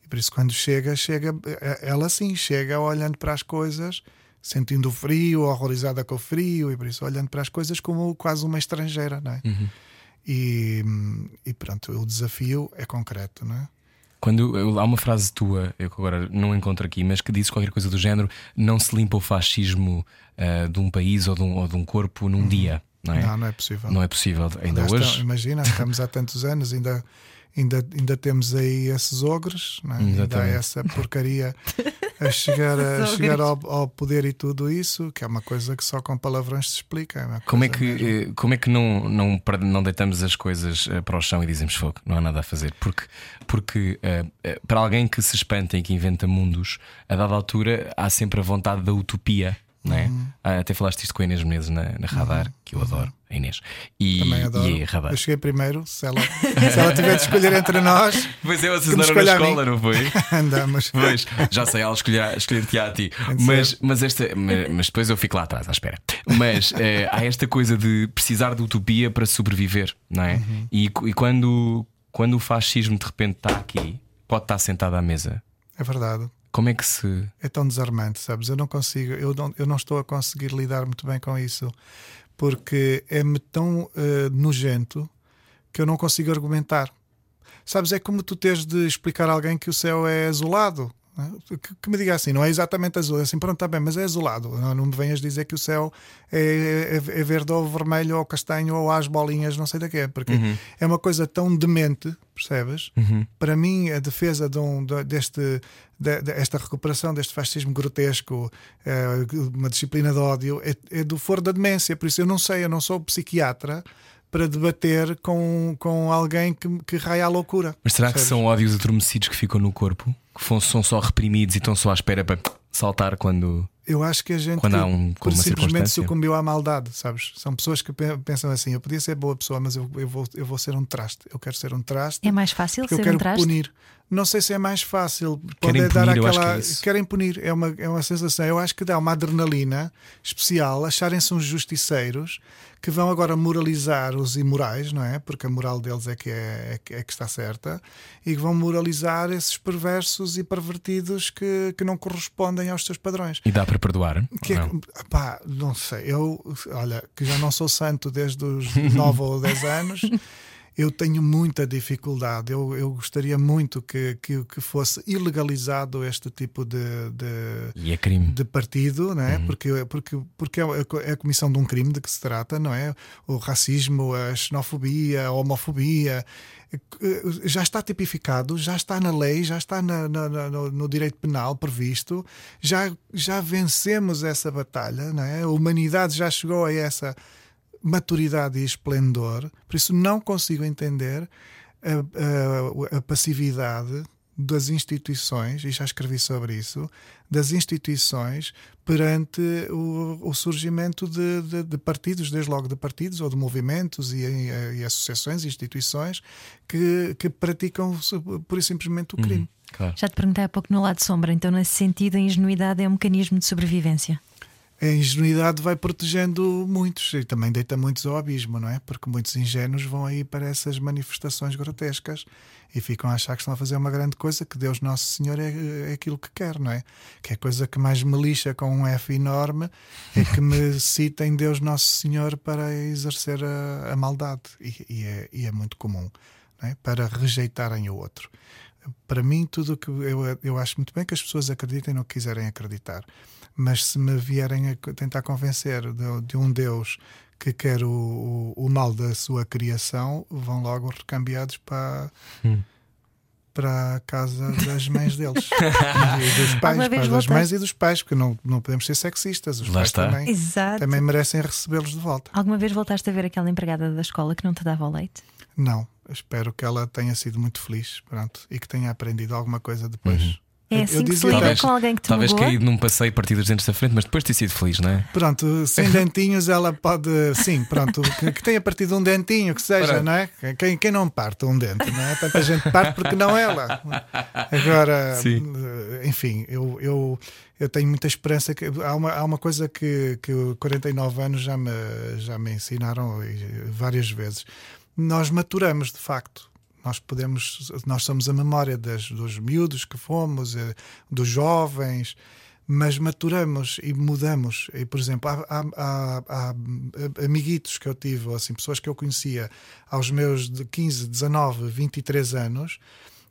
E por isso, quando chega, chega, ela sim chega olhando para as coisas, sentindo o frio, horrorizada com o frio, e por isso olhando para as coisas como quase uma estrangeira, não é? Uhum. E, e pronto, o desafio é concreto, não é? Quando eu- há uma frase tua, eu que agora não encontro aqui, mas que diz qualquer coisa do género: não se limpa o fascismo ah, de um país ou de um, ou de um corpo num dia, não é? Não, não é possível. Não é possível. Ainda hoje. imagina, estamos há tantos anos, ainda, ainda, ainda temos aí esses ogres, é? ainda há essa porcaria a chegar, a chegar ao, ao poder e tudo isso, que é uma coisa que só com palavrões se explica. é Como é que, mesmo. eh, como é que não, não, não deitamos as coisas eh, para o chão e dizemos fogo? Não há nada a fazer. Porque, porque eh, para alguém que se espanta e que inventa mundos, a dada altura há sempre a vontade da utopia. Não é? Uhum. Ah, até falaste isto com a Inês Menezes na, na Radar, que eu adoro, a Inês. E, Também adoro. e Radar. Eu cheguei primeiro, se ela, se ela tiver de escolher entre nós, Pois é, vocês andaram na escola, não foi? andamos. Pois, já sei, ela escolher- escolher-te a ti. Mas, mas, esta, mas, mas depois eu fico lá atrás, à espera. Mas eh, há esta coisa de precisar de utopia para sobreviver, não é? Uhum. E, e quando, quando o fascismo de repente está aqui, pode estar sentado à mesa, É verdade. Como é que se. é tão desarmante, sabes? Eu não consigo, eu não, eu não estou a conseguir lidar muito bem com isso, porque é-me tão eh, nojento que eu não consigo argumentar. Sabes, é como tu teres de explicar a alguém que o céu é azulado. né? Que, que me diga assim, não é exatamente azul, é assim, pronto, está bem, mas é azulado. Não, não me venhas dizer que o céu é, é- é verde ou vermelho ou castanho ou às bolinhas, não sei da quê, porque é uma coisa tão demente, percebes? Para mim, a defesa de um- de- deste, de- de- esta recuperação deste fascismo grotesco, eh, uma disciplina de ódio, é, é do foro da demência. Por isso, eu não sei, eu não sou psiquiatra para debater com, com alguém que, que raia a loucura. Mas será que são ódios adormecidos que ficam no corpo? Que são só reprimidos e estão só à espera para saltar quando. Eu acho que a gente Quando há um- por uma simplesmente sucumbiu à maldade, sabes? São pessoas que pe- pensam assim: eu podia ser boa pessoa, mas eu, eu, vou, eu vou ser um traste. Eu quero ser um traste É mais fácil porque eu ser quero um traste? punir. Não sei se é mais fácil. Querem dar punir, eu acho aquela. que é. Querem punir. É uma, é uma sensação. Eu acho que dá uma adrenalina especial acharem-se uns justiceiros que vão agora moralizar os imorais, não é? Porque a moral deles é que, é, é que- é que está certa. E que vão moralizar esses perversos e pervertidos que, que não correspondem aos seus padrões. E dá para perdoar? Que é Não. que- pá, não sei, eu, olha, que já não sou santo desde os 9 ou 10 anos, eu tenho muita dificuldade. Eu, eu gostaria muito que, que, que fosse ilegalizado este tipo de, de, E é crime. de partido, não é? Porque, porque, porque é a- é a comissão de um crime de que se trata, não é? O racismo, a xenofobia, a homofobia. eh, Já está tipificado, já está na lei, já está na- na- na- no, no direito penal previsto, já, já vencemos essa batalha, não é? A humanidade já chegou a essa maturidade e esplendor, por isso não consigo entender a, a- a passividade das instituições, e já escrevi sobre isso, das instituições perante o, o surgimento de, de- de partidos, desde logo de partidos ou de movimentos e, e- e associações e instituições que, que praticam pura e simplesmente o crime. Claro. Já te perguntei há pouco no lado sombra, então nesse sentido a ingenuidade é um mecanismo de sobrevivência. A ingenuidade vai protegendo muitos e também deita muitos ao abismo, não é? Porque muitos ingênuos vão aí para essas manifestações grotescas e ficam a achar que estão a fazer uma grande coisa, que Deus Nosso Senhor é, é aquilo que quer, não é? Que é a coisa que mais me lixa com um F enorme é que me citem Deus Nosso Senhor para exercer a, a maldade e, e é, e é muito comum, não é? Para rejeitarem o outro. Para mim, tudo o que eu, eu acho muito bem que as pessoas acreditem no que quiserem acreditar mas se me vierem a tentar convencer de, de um Deus que quer o, o, o mal da sua criação, vão logo recambiados para. Para a casa das mães deles e dos pais, para das mães e dos pais, porque não, não podemos ser sexistas. Os Lá pais está. também, Exato. também merecem recebê-los de volta. Alguma vez voltaste a ver aquela empregada da escola que não te dava o leite? Não, espero que ela tenha sido muito feliz pronto, e que tenha aprendido alguma coisa depois. Uhum. É Eu- assim eu que se lida Talvez- com alguém que te Talvez magoa? caído num passeio partido os dentes da frente, mas depois de ter sido feliz, não é? Pronto, sem dentinhos ela pode. Sim, pronto, que, que tenha partido um dentinho, que seja, Pronto. não é? Quem, quem não parte um dente, não é? Tanta gente parte porque não ela. Agora, Sim. enfim, eu, eu, eu tenho muita esperança que. Há uma, há uma coisa que, que 49 anos já me, já me ensinaram várias vezes. Nós maturamos, de facto. Nós podemos, nós somos a memória das, dos miúdos que fomos, eh, dos jovens, mas maturamos e mudamos. E, por exemplo, há, há- há- há amiguitos que eu tive, assim, pessoas que eu conhecia aos meus de 15, 19, 23 anos,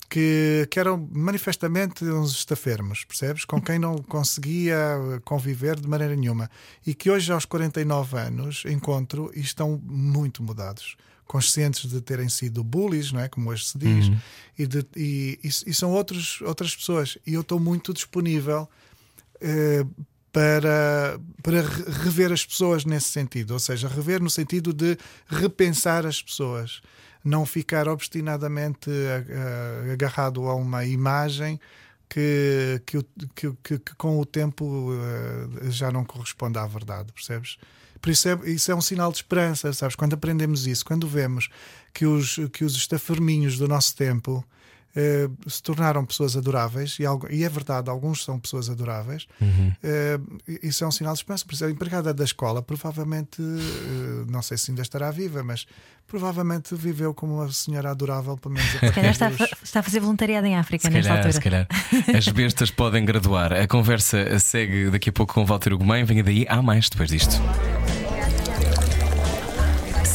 que, que eram manifestamente uns estafermos, percebes? Com quem não conseguia conviver de maneira nenhuma. E que hoje, aos 49 anos, encontro e estão muito mudados. Conscientes de terem sido bullies, não é? como hoje se diz, e, de- e- e- e são outros, outras pessoas. E eu estou muito disponível eh, para, para re- rever as pessoas nesse sentido, ou seja, rever no sentido de repensar as pessoas, não ficar obstinadamente agarrado a uma imagem que, que, que, que- que com o tempo eh, já não corresponde à verdade, percebes? Por isso é, isso é um sinal de esperança, sabes? Quando aprendemos isso, quando vemos que os, que os estaferminhos do nosso tempo eh, se tornaram pessoas adoráveis, e, algu- e é verdade, alguns são pessoas adoráveis, eh, isso é um sinal de esperança. Por isso, a empregada da escola provavelmente, eh, não sei se ainda estará viva, mas provavelmente viveu como uma senhora adorável, pelo menos a Se calhar está, a dos- está a fazer voluntariado em África Se nesta calhar, altura. se calhar. As bestas podem graduar. A conversa segue daqui a pouco com o Walter Ugumem. Venha daí, há mais depois disto.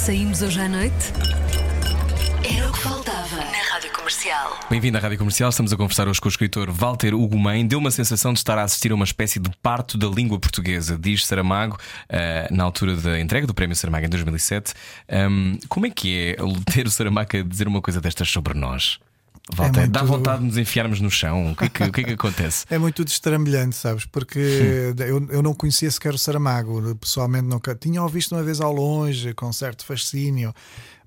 Saímos hoje à noite? Era o que faltava na Rádio Comercial. Bem-vindo à Rádio Comercial. Estamos a conversar hoje com o escritor Walter Ugumem. Deu uma sensação de estar a assistir a uma espécie de parto da língua portuguesa, diz Saramago, eh, na altura da entrega do Prémio Saramago em 2007. Ahm, como é que é ter o Saramago a dizer uma coisa destas sobre nós? Walter, muito- dá vontade de nos enfiarmos no chão? O que é que, o que, é que acontece? É muito destramelhante, sabes? Porque eu, eu não conhecia sequer o Saramago, pessoalmente nunca. Tinha-o visto uma vez ao longe, com certo fascínio,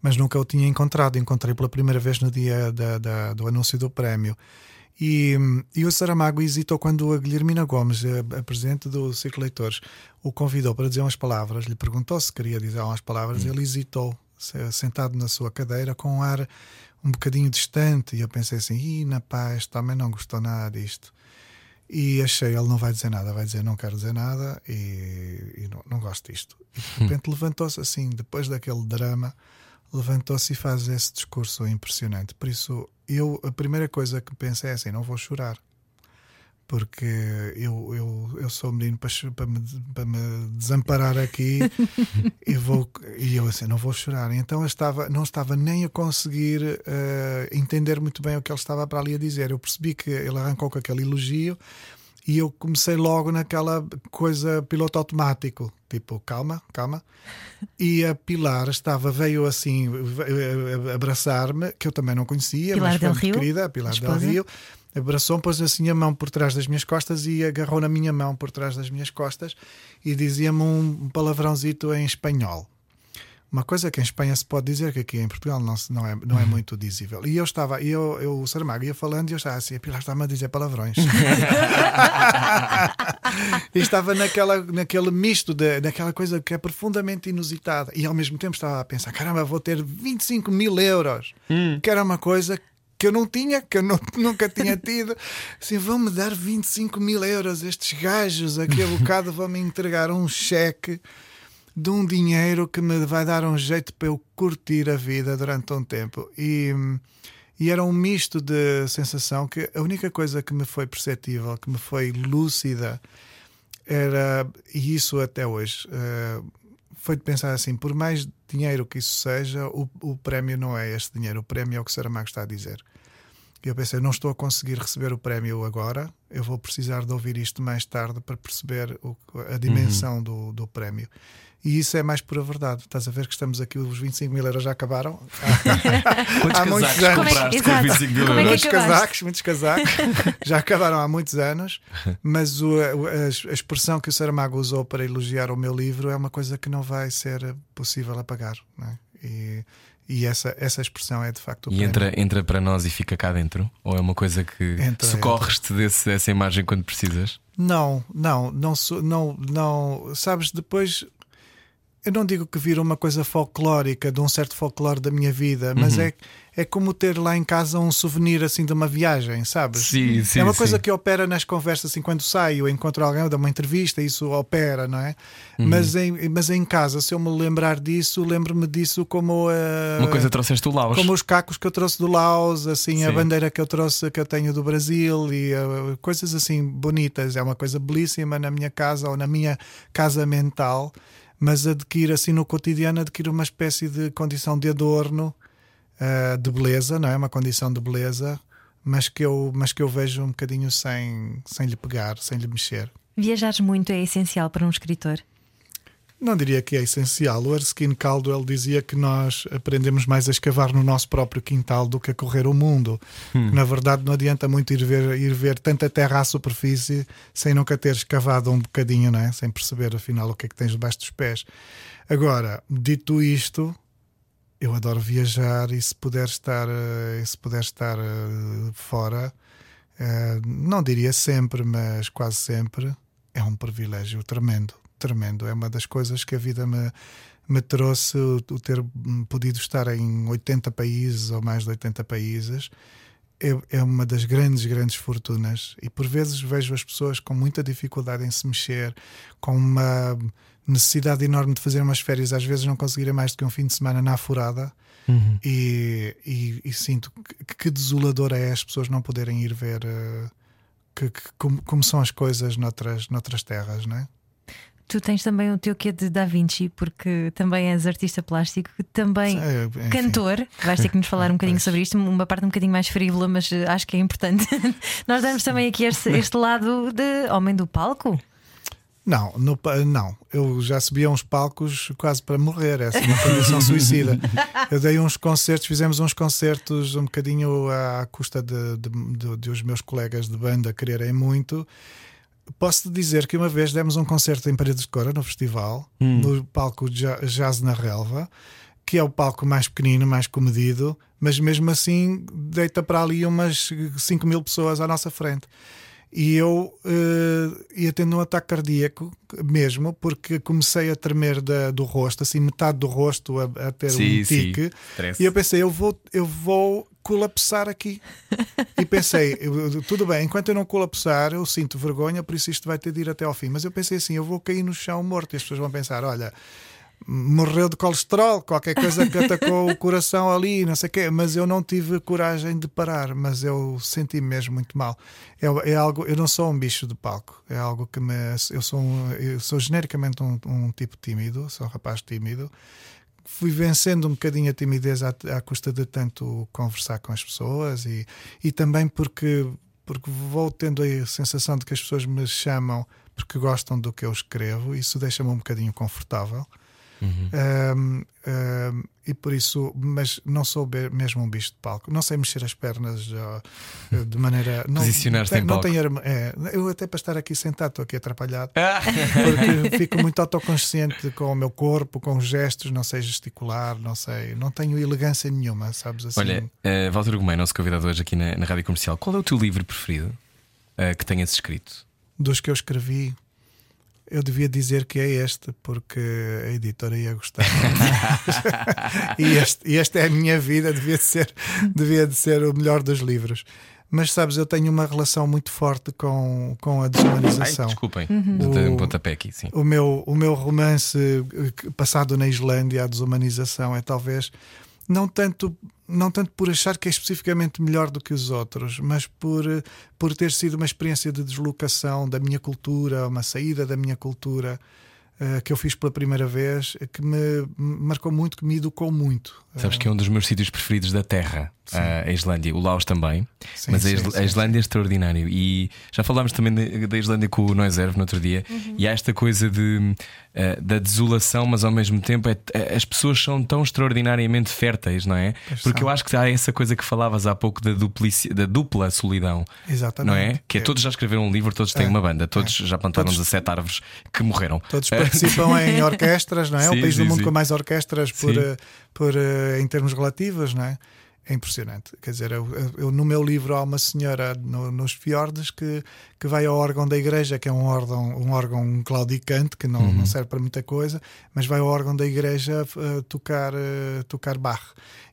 mas nunca o tinha encontrado. Encontrei pela primeira vez no dia da- da- do anúncio do prémio. E, e o Saramago hesitou quando a Guilhermina Gomes, a, a presidente do Círculo de Leitores, o convidou para dizer umas palavras, lhe perguntou se queria dizer umas palavras, ele hesitou, se- sentado na sua cadeira, com um ar um bocadinho distante, e eu pensei assim: Ih, na paz, também não gostou nada disto. E achei, ele não vai dizer nada, vai dizer não quero dizer nada e, e não, não gosto disto. E de repente levantou-se assim, depois daquele drama, levantou-se e faz esse discurso impressionante. Por isso, eu a primeira coisa que pensei é assim: não vou chorar. Porque eu, eu, eu sou menino para, para, me, para me desamparar aqui e, vou, e eu assim, não vou chorar. Então eu estava, não estava nem a conseguir eh, entender muito bem o que ele estava para ali a dizer. Eu percebi que ele arrancou com aquele elogio e eu comecei logo naquela coisa piloto automático, tipo, calma, calma. E a Pilar estava, veio assim eh, abraçar-me, que eu também não conhecia, Pilar mas foi Del muito Rio, querida, a Pilar Del esposa. Rio. Abraçou-me, pôs assim a mão por trás das minhas costas e agarrou na minha mão por trás das minhas costas e dizia-me um palavrãozito em espanhol. Uma coisa que em Espanha se pode dizer, que aqui em Portugal não, se- não, é, não é muito dizível. E eu estava, e eu, eu, o Saramago ia falando e eu estava assim, a Pilar está-me a dizer palavrões. e estava naquela, naquele misto, de, daquela coisa que é profundamente inusitada. E ao mesmo tempo estava a pensar: caramba, vou ter 25 mil euros, que era uma coisa que eu não tinha, que eu não- nunca tinha tido. Assim, vão-me dar 25 mil euros. Estes gajos aqui a bocado vão-me entregar um cheque de um dinheiro que me vai dar um jeito para eu curtir a vida durante um tempo. E, e era um misto de sensação que a única coisa que me foi perceptível, que me foi lúcida, era, e isso até hoje, eh, foi de pensar assim: por mais dinheiro que isso seja, o, o prémio não é este dinheiro, o prémio é o que Saramago está a dizer. E eu pensei, não estou a conseguir receber o prémio agora, eu vou precisar de ouvir isto mais tarde para perceber o- a dimensão do, do prémio. E isso é mais pura verdade. Estás a ver que estamos aqui, os 25 mil euros já acabaram. Quantos Há muitos anos. É compraste com exato. 25 mil é euros? muitos acabaste? casacos, muitos casacos. já acabaram há muitos anos, mas o- a, a- a expressão que o Saramago usou para elogiar o meu livro é uma coisa que não vai ser possível apagar. não é? E, E essa, essa expressão é de facto o E entra, entra para nós e fica cá dentro? Ou é uma coisa que Entra, socorres-te desse- dessa imagem quando precisas? Não, não, não, não, não. Sabes, depois eu não digo que vira uma coisa folclórica, de um certo folclore da minha vida, mas é, é como ter lá em casa um souvenir assim de uma viagem, sabes? Sim, sim, é uma coisa sim. que opera nas conversas, assim, quando saio, encontro alguém, dou uma entrevista, isso opera, não é? Mas, em, mas em casa, se eu me lembrar disso, lembro-me disso como. eh, Uma coisa trouxeste o Laos. como os cacos que eu trouxe do Laos, assim, a Sim. bandeira que eu trouxe que eu tenho do Brasil e uh, coisas assim bonitas. É uma coisa belíssima na minha casa ou na minha casa mental, mas adquire assim no cotidiano adquire uma espécie de condição de adorno, uh, de beleza, não é? Uma condição de beleza, mas que eu, mas que eu vejo um bocadinho sem, sem lhe pegar, sem lhe mexer. Viajares muito é essencial para um escritor. Não diria que é essencial. O Erskine Caldwell dizia que nós aprendemos mais a escavar no nosso próprio quintal do que a correr o mundo. Na verdade, não adianta muito ir ver, ir ver tanta terra à superfície sem nunca ter escavado um bocadinho, não é? sem perceber afinal o que é que tens debaixo dos pés. Agora, dito isto, eu adoro viajar e se puder estar, eh, se puder estar eh, fora, eh, não diria sempre, mas quase sempre, é um privilégio tremendo, tremendo. É uma das coisas que a vida me, me trouxe, o, o ter podido estar em 80 países ou mais de 80 países. É, é uma das grandes, grandes fortunas. E por vezes vejo as pessoas com muita dificuldade em se mexer, com uma necessidade enorme de fazer umas férias, às vezes não conseguirem mais do que um fim de semana na furada. E, e- e sinto que, que desolador é as pessoas não poderem ir ver eh, que- que- como, como são as coisas noutras, noutras terras, não é? Tu tens também o teu quê de Da Vinci, porque também és artista plástico, também enfim. cantor. Vais ter que nos falar um bocadinho sobre isto, uma parte um bocadinho mais frívola, mas eh, acho que é importante. Nós damos também aqui este, este lado de homem do palco. Não, no não, eu já subi a uns palcos quase para morrer, essa é uma condição suicida. Eu dei uns concertos, fizemos uns concertos um bocadinho à custa de, de, de- de os meus colegas de banda quererem muito. Posso te dizer que uma vez demos um concerto em Paredes de Cora, no festival, no palco Ja- Jazz na Relva, que é o palco mais pequenino, mais comedido, mas mesmo assim deita para ali umas 5 mil pessoas à nossa frente. E eu eh, ia tendo um ataque cardíaco mesmo, porque comecei a tremer da- do rosto, assim, metade do rosto a, a ter Sim, um sim. tique. Stress. E eu pensei, eu vou, eu vou colapsar aqui. e pensei, eu- tudo bem, enquanto eu não colapsar, eu sinto vergonha, por isso isto vai ter de ir até ao fim. Mas eu pensei assim, eu vou cair no chão morto e as pessoas vão pensar, olha. Morreu de colesterol, qualquer coisa que atacou o coração ali, não sei o quê, mas eu não tive coragem de parar, mas eu senti mesmo muito mal. É, é algo, eu não sou um bicho de palco, é algo que me. Eu sou, um- eu sou genericamente um, um tipo tímido, sou um rapaz tímido, fui vencendo um bocadinho a timidez à, à custa de tanto conversar com as pessoas e, e também porque, porque vou tendo a sensação de que as pessoas me chamam porque gostam do que eu escrevo, isso deixa-me um bocadinho confortável. Um, um, e por isso, mas não sou mesmo um bicho de palco, não sei mexer as pernas ó, de maneira. Posicionar-se em não palco. tenho é, eu até para estar aqui sentado estou aqui atrapalhado Ah! porque fico muito autoconsciente com o meu corpo, com os gestos, não sei gesticular, não sei, não tenho elegância nenhuma, sabes assim. Olha, uh, Walter Gomem, nosso convidado hoje aqui na, na Rádio Comercial, qual é o teu livro preferido uh, que tenhas escrito? Dos que eu escrevi, eu devia dizer que é este, porque a editora ia gostar. e, este, e esta é a minha vida, devia de, ser, devia de ser o melhor dos livros. Mas sabes, eu tenho uma relação muito forte com, com a Ai, desumanização. desculpem, Uhum. um O- pontapé aqui, sim. O meu, o meu romance eh, passado na Islândia, a desumanização, é talvez não tanto, não tanto por achar que é especificamente melhor do que os outros, mas por, eh, por ter sido uma experiência de deslocação da minha cultura, uma saída da minha cultura eh, que eu fiz pela primeira vez, eh, que me marcou muito, que me educou muito. Sabes que é um dos meus sítios preferidos da Terra. A Islândia, o Laos também, Sim, mas a, sim, Isl- sim, a Islândia é extraordinário. E já falámos também da Islândia com o Noiserve no outro dia, Uhum. e há esta coisa de, eh, da desolação, mas ao mesmo tempo é- é- as pessoas são tão extraordinariamente férteis, não é? Pois Porque são. eu acho que há essa coisa que falavas há pouco da, duplici- da dupla solidão. Exatamente. Não é? Que é, todos já escreveram um livro, todos têm É, uma banda, todos já plantaram Todos- 17 árvores que morreram. Todos participam em orquestras, não é? Sim, o país sim, do mundo sim. com mais orquestras por, Sim. eh, por, eh, em termos relativos, não é? É impressionante. Quer dizer, eu, eu- no meu livro há uma senhora no- nos fiordes que, que vai ao órgão da igreja, que é um órgão, um órgão claudicante, que não, Uhum. não serve para muita coisa, mas vai ao órgão da igreja eh, tocar, eh, tocar Bach.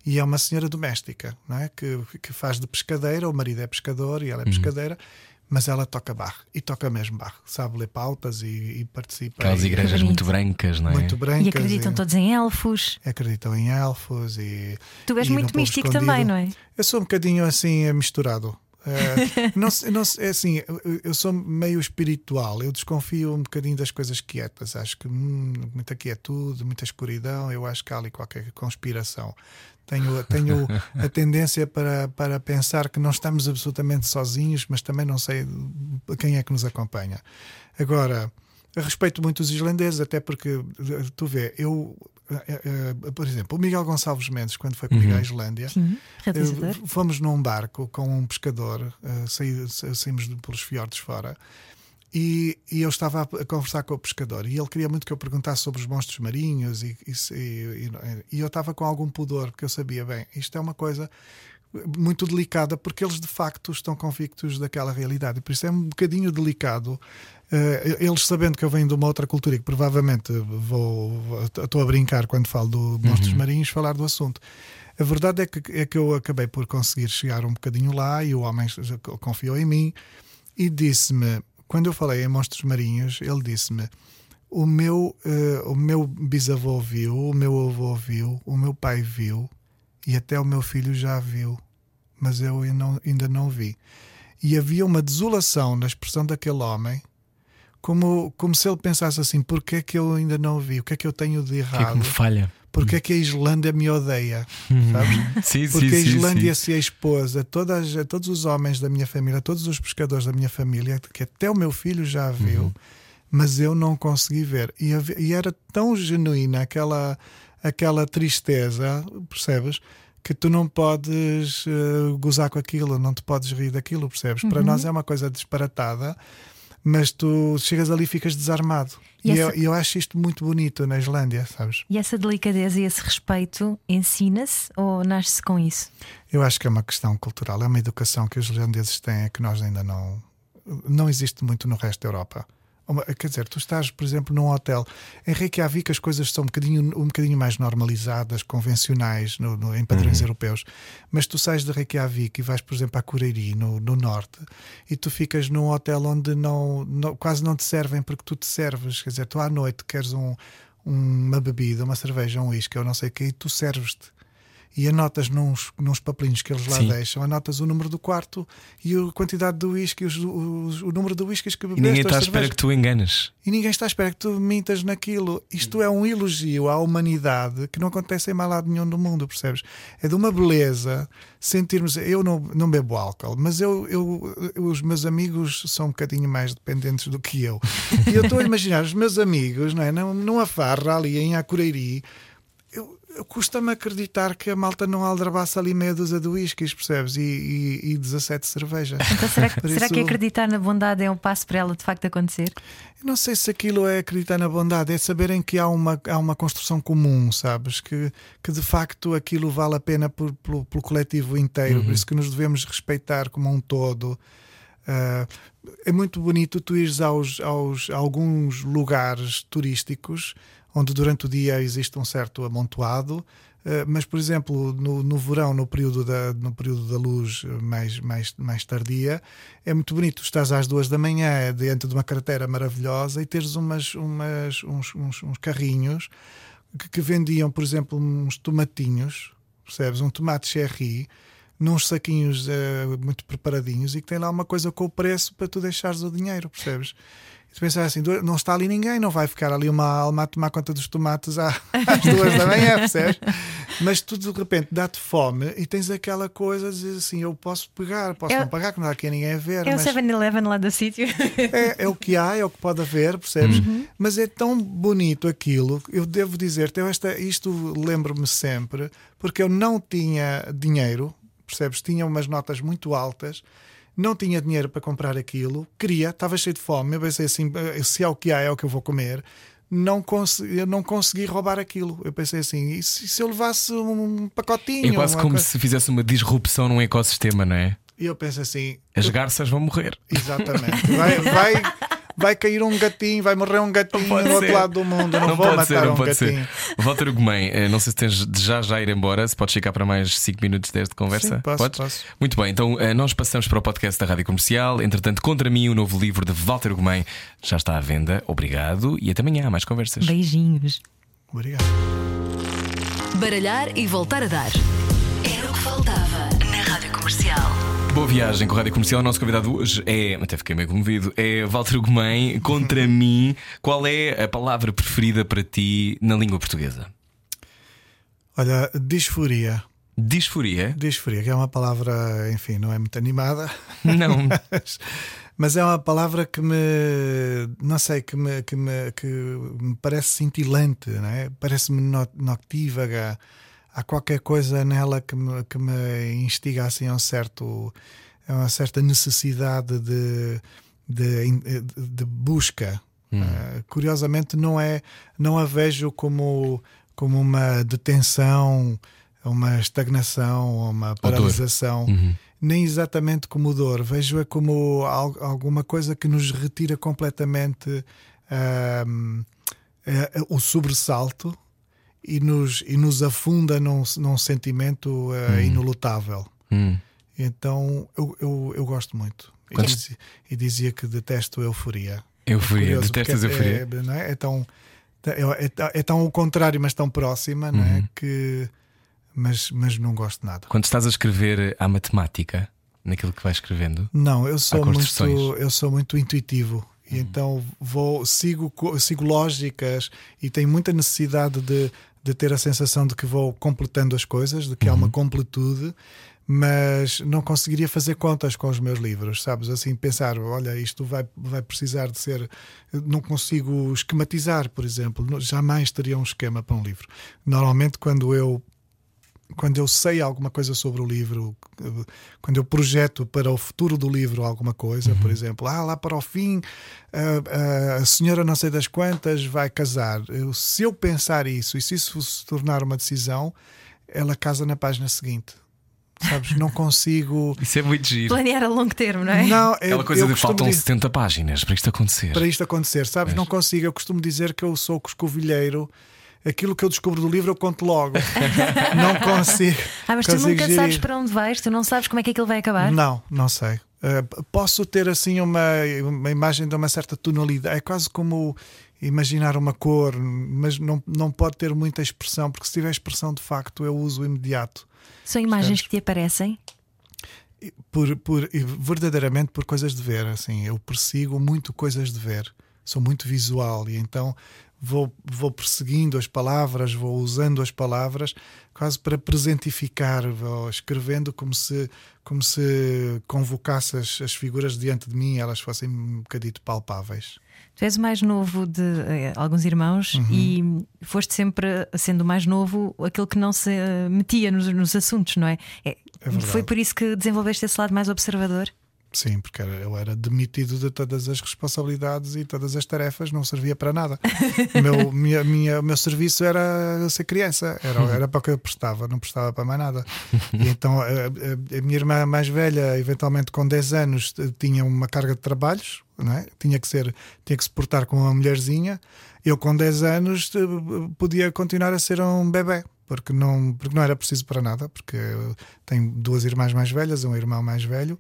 E é uma senhora doméstica, não é? Que, que faz de pescadeira, o marido é pescador e ela é Uhum. pescadeira. Mas ela toca Bach e toca mesmo Bach, sabe ler pautas e, e participa. Aquelas igrejas muito brancas, não é? muito brancas. E acreditam e- todos em elfos. acreditam em elfos e. Tu és e muito místico escondido. também, não é? Eu sou um bocadinho assim eh, misturado. Eh, não, sei- não é assim, eu, sou meio espiritual, eu desconfio um bocadinho das coisas quietas. Acho que hum, muita quietude, muita escuridão, eu acho que há ali qualquer conspiração. Tenho, tenho a tendência para, para pensar que não estamos absolutamente sozinhos, mas também não sei quem é que nos acompanha. Agora, respeito muito os islandeses, até porque eh, tu vê, eu, por exemplo, o Miguel Gonçalves Mendes, quando foi comigo à Islândia, Sim, eh, fomos num barco com um pescador, eh, saí- sa- saímos pelos fiordes fora. E, e eu estava a, conversar com o pescador e ele queria muito que eu perguntasse sobre os monstros marinhos e, e e- eu estava com algum pudor porque eu sabia bem isto é uma coisa muito delicada porque eles de facto estão convictos daquela realidade por isso é um bocadinho delicado eh, eles sabendo que eu venho de uma outra cultura e que provavelmente vou estou a brincar quando falo do monstros marinhos falar do assunto a verdade é que, é que eu acabei por conseguir chegar um bocadinho lá e o homem confiou em mim e disse-me, quando eu falei em monstros marinhos, ele disse-me: o meu, eh, o meu bisavô viu, o meu avô viu, o meu pai viu e até o meu filho já viu, mas eu ainda não, ainda não vi. E havia uma desolação na expressão daquele homem. Como, como se ele pensasse assim: porquê é que eu ainda não vi? O que é que eu tenho de O que é que errado? me falha? Porquê é que a Islândia me odeia? Sabes? Sim, Porque sim, a Islândia sim. se expôs a, todas, a todos os homens da minha família, a todos os pescadores da minha família, que até o meu filho já viu, Uhum. mas eu não consegui ver. E, e era tão genuína aquela, aquela tristeza, percebes? Que tu não podes eh, gozar com aquilo, não te podes rir daquilo, percebes? Para nós é uma coisa disparatada, mas tu chegas ali e ficas desarmado. E eu, essa- e eu acho isto muito bonito na Islândia, sabes? E essa delicadeza e esse respeito ensina-se ou nasce com isso? Eu acho que é uma questão cultural, é uma educação que os irlandeses têm que nós ainda não. não existe muito no resto da Europa. Uma- Quer dizer, tu estás, por exemplo, num hotel. Em Reykjavik as coisas são um bocadinho, um bocadinho mais normalizadas, convencionais, no- no- em padrões europeus. Mas tu sais de Reykjavik e vais, por exemplo, a Cureiri, no, no norte, e tu ficas num hotel onde não, não- quase não te servem porque tu te serves. Quer dizer, tu à noite queres um- uma bebida, uma cerveja, um uísque, ou não sei o quê, e tu serves-te e anotas nos, nos papelinhos que eles lá Sim. deixam, anotas o número do quarto e a quantidade de whisky, os- os- o número de whiskies que E bebeste. ninguém as está à espera que tu enganes. E ninguém está à espera que tu mintas naquilo. Isto é um elogio à humanidade que não acontece em mais lado nenhum do mundo, percebes? É de uma beleza sentirmos. Eu não, não bebo álcool, mas eu, eu, os meus amigos são um bocadinho mais dependentes do que eu. E eu estou a imaginar os meus amigos, não é? Num- numa farra ali em Acureiri. Custa-me acreditar que a malta não aldrabaça ali meia dúzia de whiskies, percebes? E, e, e 17 cervejas. Então, será, que, será isso- que acreditar na bondade é um passo para ela de facto acontecer? Eu não sei se aquilo é acreditar na bondade, é saberem que há uma, há uma construção comum, sabes? Que, que de facto aquilo vale a pena por- pelo, pelo coletivo inteiro, por isso que nos devemos respeitar como um todo. Ah, é muito bonito tu ires aos, aos a alguns lugares turísticos onde durante o dia existe um certo amontoado. ah, mas, por exemplo, no, no verão, no período, da, no período da luz mais, mais, mais tardia, é muito bonito. Estás às duas da manhã diante de uma carteira maravilhosa e teres umas, umas, uns, uns, uns carrinhos que, que vendiam, por exemplo, uns tomatinhos, percebes? Um tomate cherry nos saquinhos eh, muito preparadinhos e que tem lá uma coisa com o preço para tu deixares o dinheiro, percebes? Tu pensas assim, não está ali ninguém, não vai ficar ali uma alma a tomar conta dos tomates às duas da manhã, percebes? mas tu de repente dá-te fome e tens aquela coisa de dizer assim: eu posso pegar, posso Eu- não pagar, que não há aqui ninguém a ver. É o mas 7-Eleven lá do sítio. é, é o que há, é o que pode haver, percebes? Mas é tão bonito aquilo, eu devo dizer, eu esta, isto lembro-me sempre, porque eu não tinha dinheiro, percebes? Tinha umas notas muito altas. Não tinha dinheiro para comprar aquilo, queria, estava cheio de fome. Eu pensei assim: "Eh, se é o que há, é o que eu vou comer. Não consegui, eu não consegui roubar aquilo. Eu pensei assim: e se, se eu levasse um pacotinho? É quase como coisa?" se fizesse uma disrupção num ecossistema, não é? E eu penso assim: As garças vão morrer. Exatamente. Vai, vai, vai cair um gatinho, vai morrer um gatinho no outro lado do mundo. Eu não, vou pode matar ser, não um pode gatinho. ser. Walter Gomem, eh, não sei se tens de já já ir embora, se podes ficar para mais 5 minutos desta conversa. Sim, posso, Podes? posso. Muito bem, então eh, nós passamos para o podcast da Rádio Comercial. Entretanto, contra mim, o novo livro de Walter Gomem já está à venda. Obrigado e até amanhã. Mais conversas. Beijinhos. Obrigado. Baralhar e voltar a dar. Era o que faltava Comercial. Boa viagem com a Rádio Comercial. O nosso convidado hoje é, até fiquei meio comovido, é Walter Gomem. Contra mim, qual é a palavra preferida para ti na língua portuguesa? Olha, disforia. Disforia? Disforia, que é uma palavra, enfim, não é muito animada. Não. mas, mas é uma palavra que me, não sei, que me, que me, que me parece cintilante, não é? parece-me no- noctívaga. Há qualquer coisa nela que me, que me instiga assim a um certo, a uma certa necessidade de, de, de busca. Uh, curiosamente, não é, não a vejo como, como uma detenção, uma estagnação, ou uma paralisação nem exatamente como dor, vejo-a como al- alguma coisa que nos retira completamente ahm, eh, o sobressalto e nos, e nos afunda num, num sentimento eh, inulutável. Hum. Então eu, eu, eu gosto muito. E dizia, e dizia que detesto a euforia. Euforia. Curioso, Detestas porque euforia? É, não é? É tão, é, é tão- é tão o contrário, mas tão próxima, não Uhum. é? Que, mas, mas não gosto de nada. Quando estás a escrever à matemática, naquilo que vais escrevendo, Não, eu sou muito, eu sou muito intuitivo. E então vou, sigo, sigo lógicas e tenho muita necessidade de, de ter a sensação de que vou completando as coisas, de que há uma completude, mas não conseguiria fazer contas com os meus livros, sabes? Assim, pensar, olha, isto vai, vai precisar de ser. Não consigo esquematizar, por exemplo, jamais teria um esquema para um livro. Normalmente, quando eu quando eu sei alguma coisa sobre o livro, quando eu projeto para o futuro do livro alguma coisa, por exemplo, ah, lá para o fim, ah, a senhora não sei das quantas vai casar. Eu- se eu pensar isso e se isso se tornar uma decisão, ela casa na página seguinte. Sabes? Não consigo. isso é muito giro. Planear a longo termo, não é? Não, eu, Aquela coisa eu de faltam dizer- 70 páginas para isto acontecer. para isto acontecer, sabes? Não consigo. Eu costumo dizer que eu sou coscovilheiro. Aquilo que eu descubro do livro eu conto logo. não consigo. Ah, mas tu consigo nunca sabes gerir. para onde vais, tu não sabes como é que aquilo vai acabar. Não, não sei. Uh, posso ter assim uma, uma imagem de uma certa tonalidade. É quase como imaginar uma cor, mas não, não pode ter muita expressão, porque se tiver expressão de facto eu uso imediato. São imagens que te aparecem. Por, por, verdadeiramente por coisas de ver. Assim, eu persigo muito coisas de ver. Sou muito visual e então vou, vou perseguindo as palavras, vou usando as palavras quase para presentificar, vou escrevendo como se, como se convocasse as, as figuras diante de mim e elas fossem um bocadito palpáveis. Tu és o mais novo de eh, alguns irmãos Uhum. e foste sempre, sendo o mais novo, aquele que não se metia nos, nos assuntos, não é? É- verdade. foi por isso que desenvolveste esse lado mais observador? Sim, porque eu era demitido de todas as responsabilidades e todas as tarefas, não servia para nada. O meu, minha, minha, meu serviço era ser criança, era, era para o que eu prestava, não prestava para mais nada. E então a, a- a minha irmã mais velha, eventualmente com 10 anos, tinha uma carga de trabalhos, não é? tinha, que ser, tinha que se portar com uma mulherzinha. Eu, com 10 anos, podia continuar a ser um bebê. Porque não, porque não era preciso para nada, porque tenho duas irmãs mais velhas, um irmão mais velho,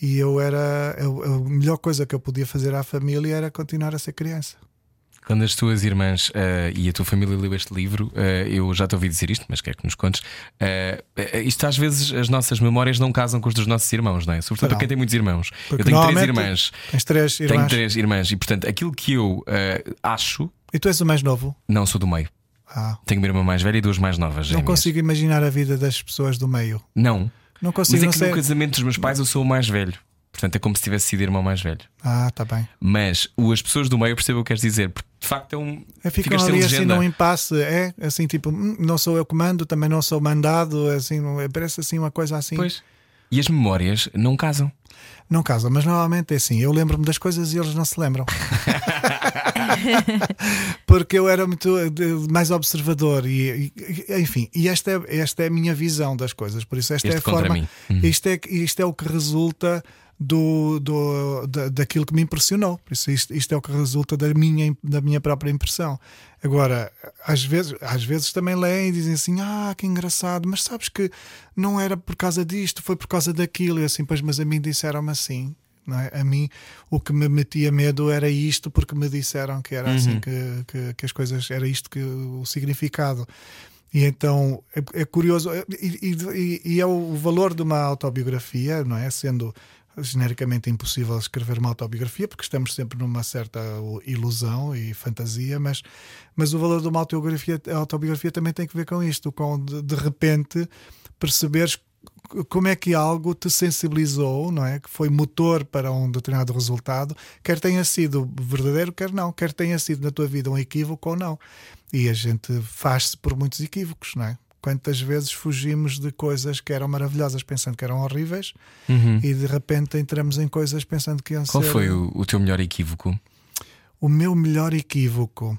e eu era a, a melhor coisa que eu podia fazer à família era continuar a ser criança. Quando as tuas irmãs eh, e a tua família leu este livro, eh, eu já te ouvi dizer isto, mas quero que nos contes. eh, isto às vezes as nossas memórias não casam com as dos nossos irmãos, não é? Sobretudo Não. quem tem muitos irmãos. Porque eu tenho três irmãs. Tens três Tenho irmãs. três irmãs e, portanto, aquilo que eu acho, E tu és o mais novo? não sou do meio. Ah. Tenho uma irmã mais velha e duas mais novas. Não gêmeas. consigo imaginar a vida das pessoas do meio. Não. Não consigo, Mas é que sei. no casamento dos meus pais eu sou o mais velho. Portanto, é como se tivesse sido irmão mais velho. Ah, tá bem. Mas as pessoas do meio eu percebo o que queres dizer, porque de facto é um. É, ficam ali assim num impasse, é assim tipo, "Hum, não sou eu que mando, também não sou mandado, assim, não- é, parece assim uma coisa assim. Pois. E as memórias não casam. Não casa, mas normalmente é assim, eu lembro-me das coisas e eles não se lembram. Porque eu era muito eh, mais observador e, e- enfim, e esta é, esta é a minha visão das coisas, por isso esta Este é a forma, mim. Uhum. isto, é, isto é o que resulta do, do, da, daquilo que me impressionou. Por isso, isto, isto é o que resulta da minha, da minha própria impressão. Agora, às vezes, às vezes também leem e dizem assim: Ah, que engraçado, mas sabes que não era por causa disto, foi por causa daquilo. E assim, pois, mas a mim disseram-me assim. É? A mim o que me metia medo era isto, porque me disseram que era assim que, que, que as coisas, era isto que o significado. E então é, é curioso, e, e- e é o valor de uma autobiografia, não é? Sendo genericamente impossível escrever uma autobiografia, porque estamos sempre numa certa ilusão e fantasia, mas, mas o valor de uma autobiografia, a autobiografia também tem que ver com isto, com de, de repente perceberes como é que algo te sensibilizou, não é? Que foi motor para um determinado resultado, quer tenha sido verdadeiro, quer não, quer tenha sido na tua vida um equívoco ou não. E a gente faz-se por muitos equívocos, não é? Quantas vezes fugimos de coisas que eram maravilhosas pensando que eram horríveis e de repente entramos em coisas pensando que iam Uhum. Qual ser foi o, o teu melhor equívoco? o meu melhor equívoco.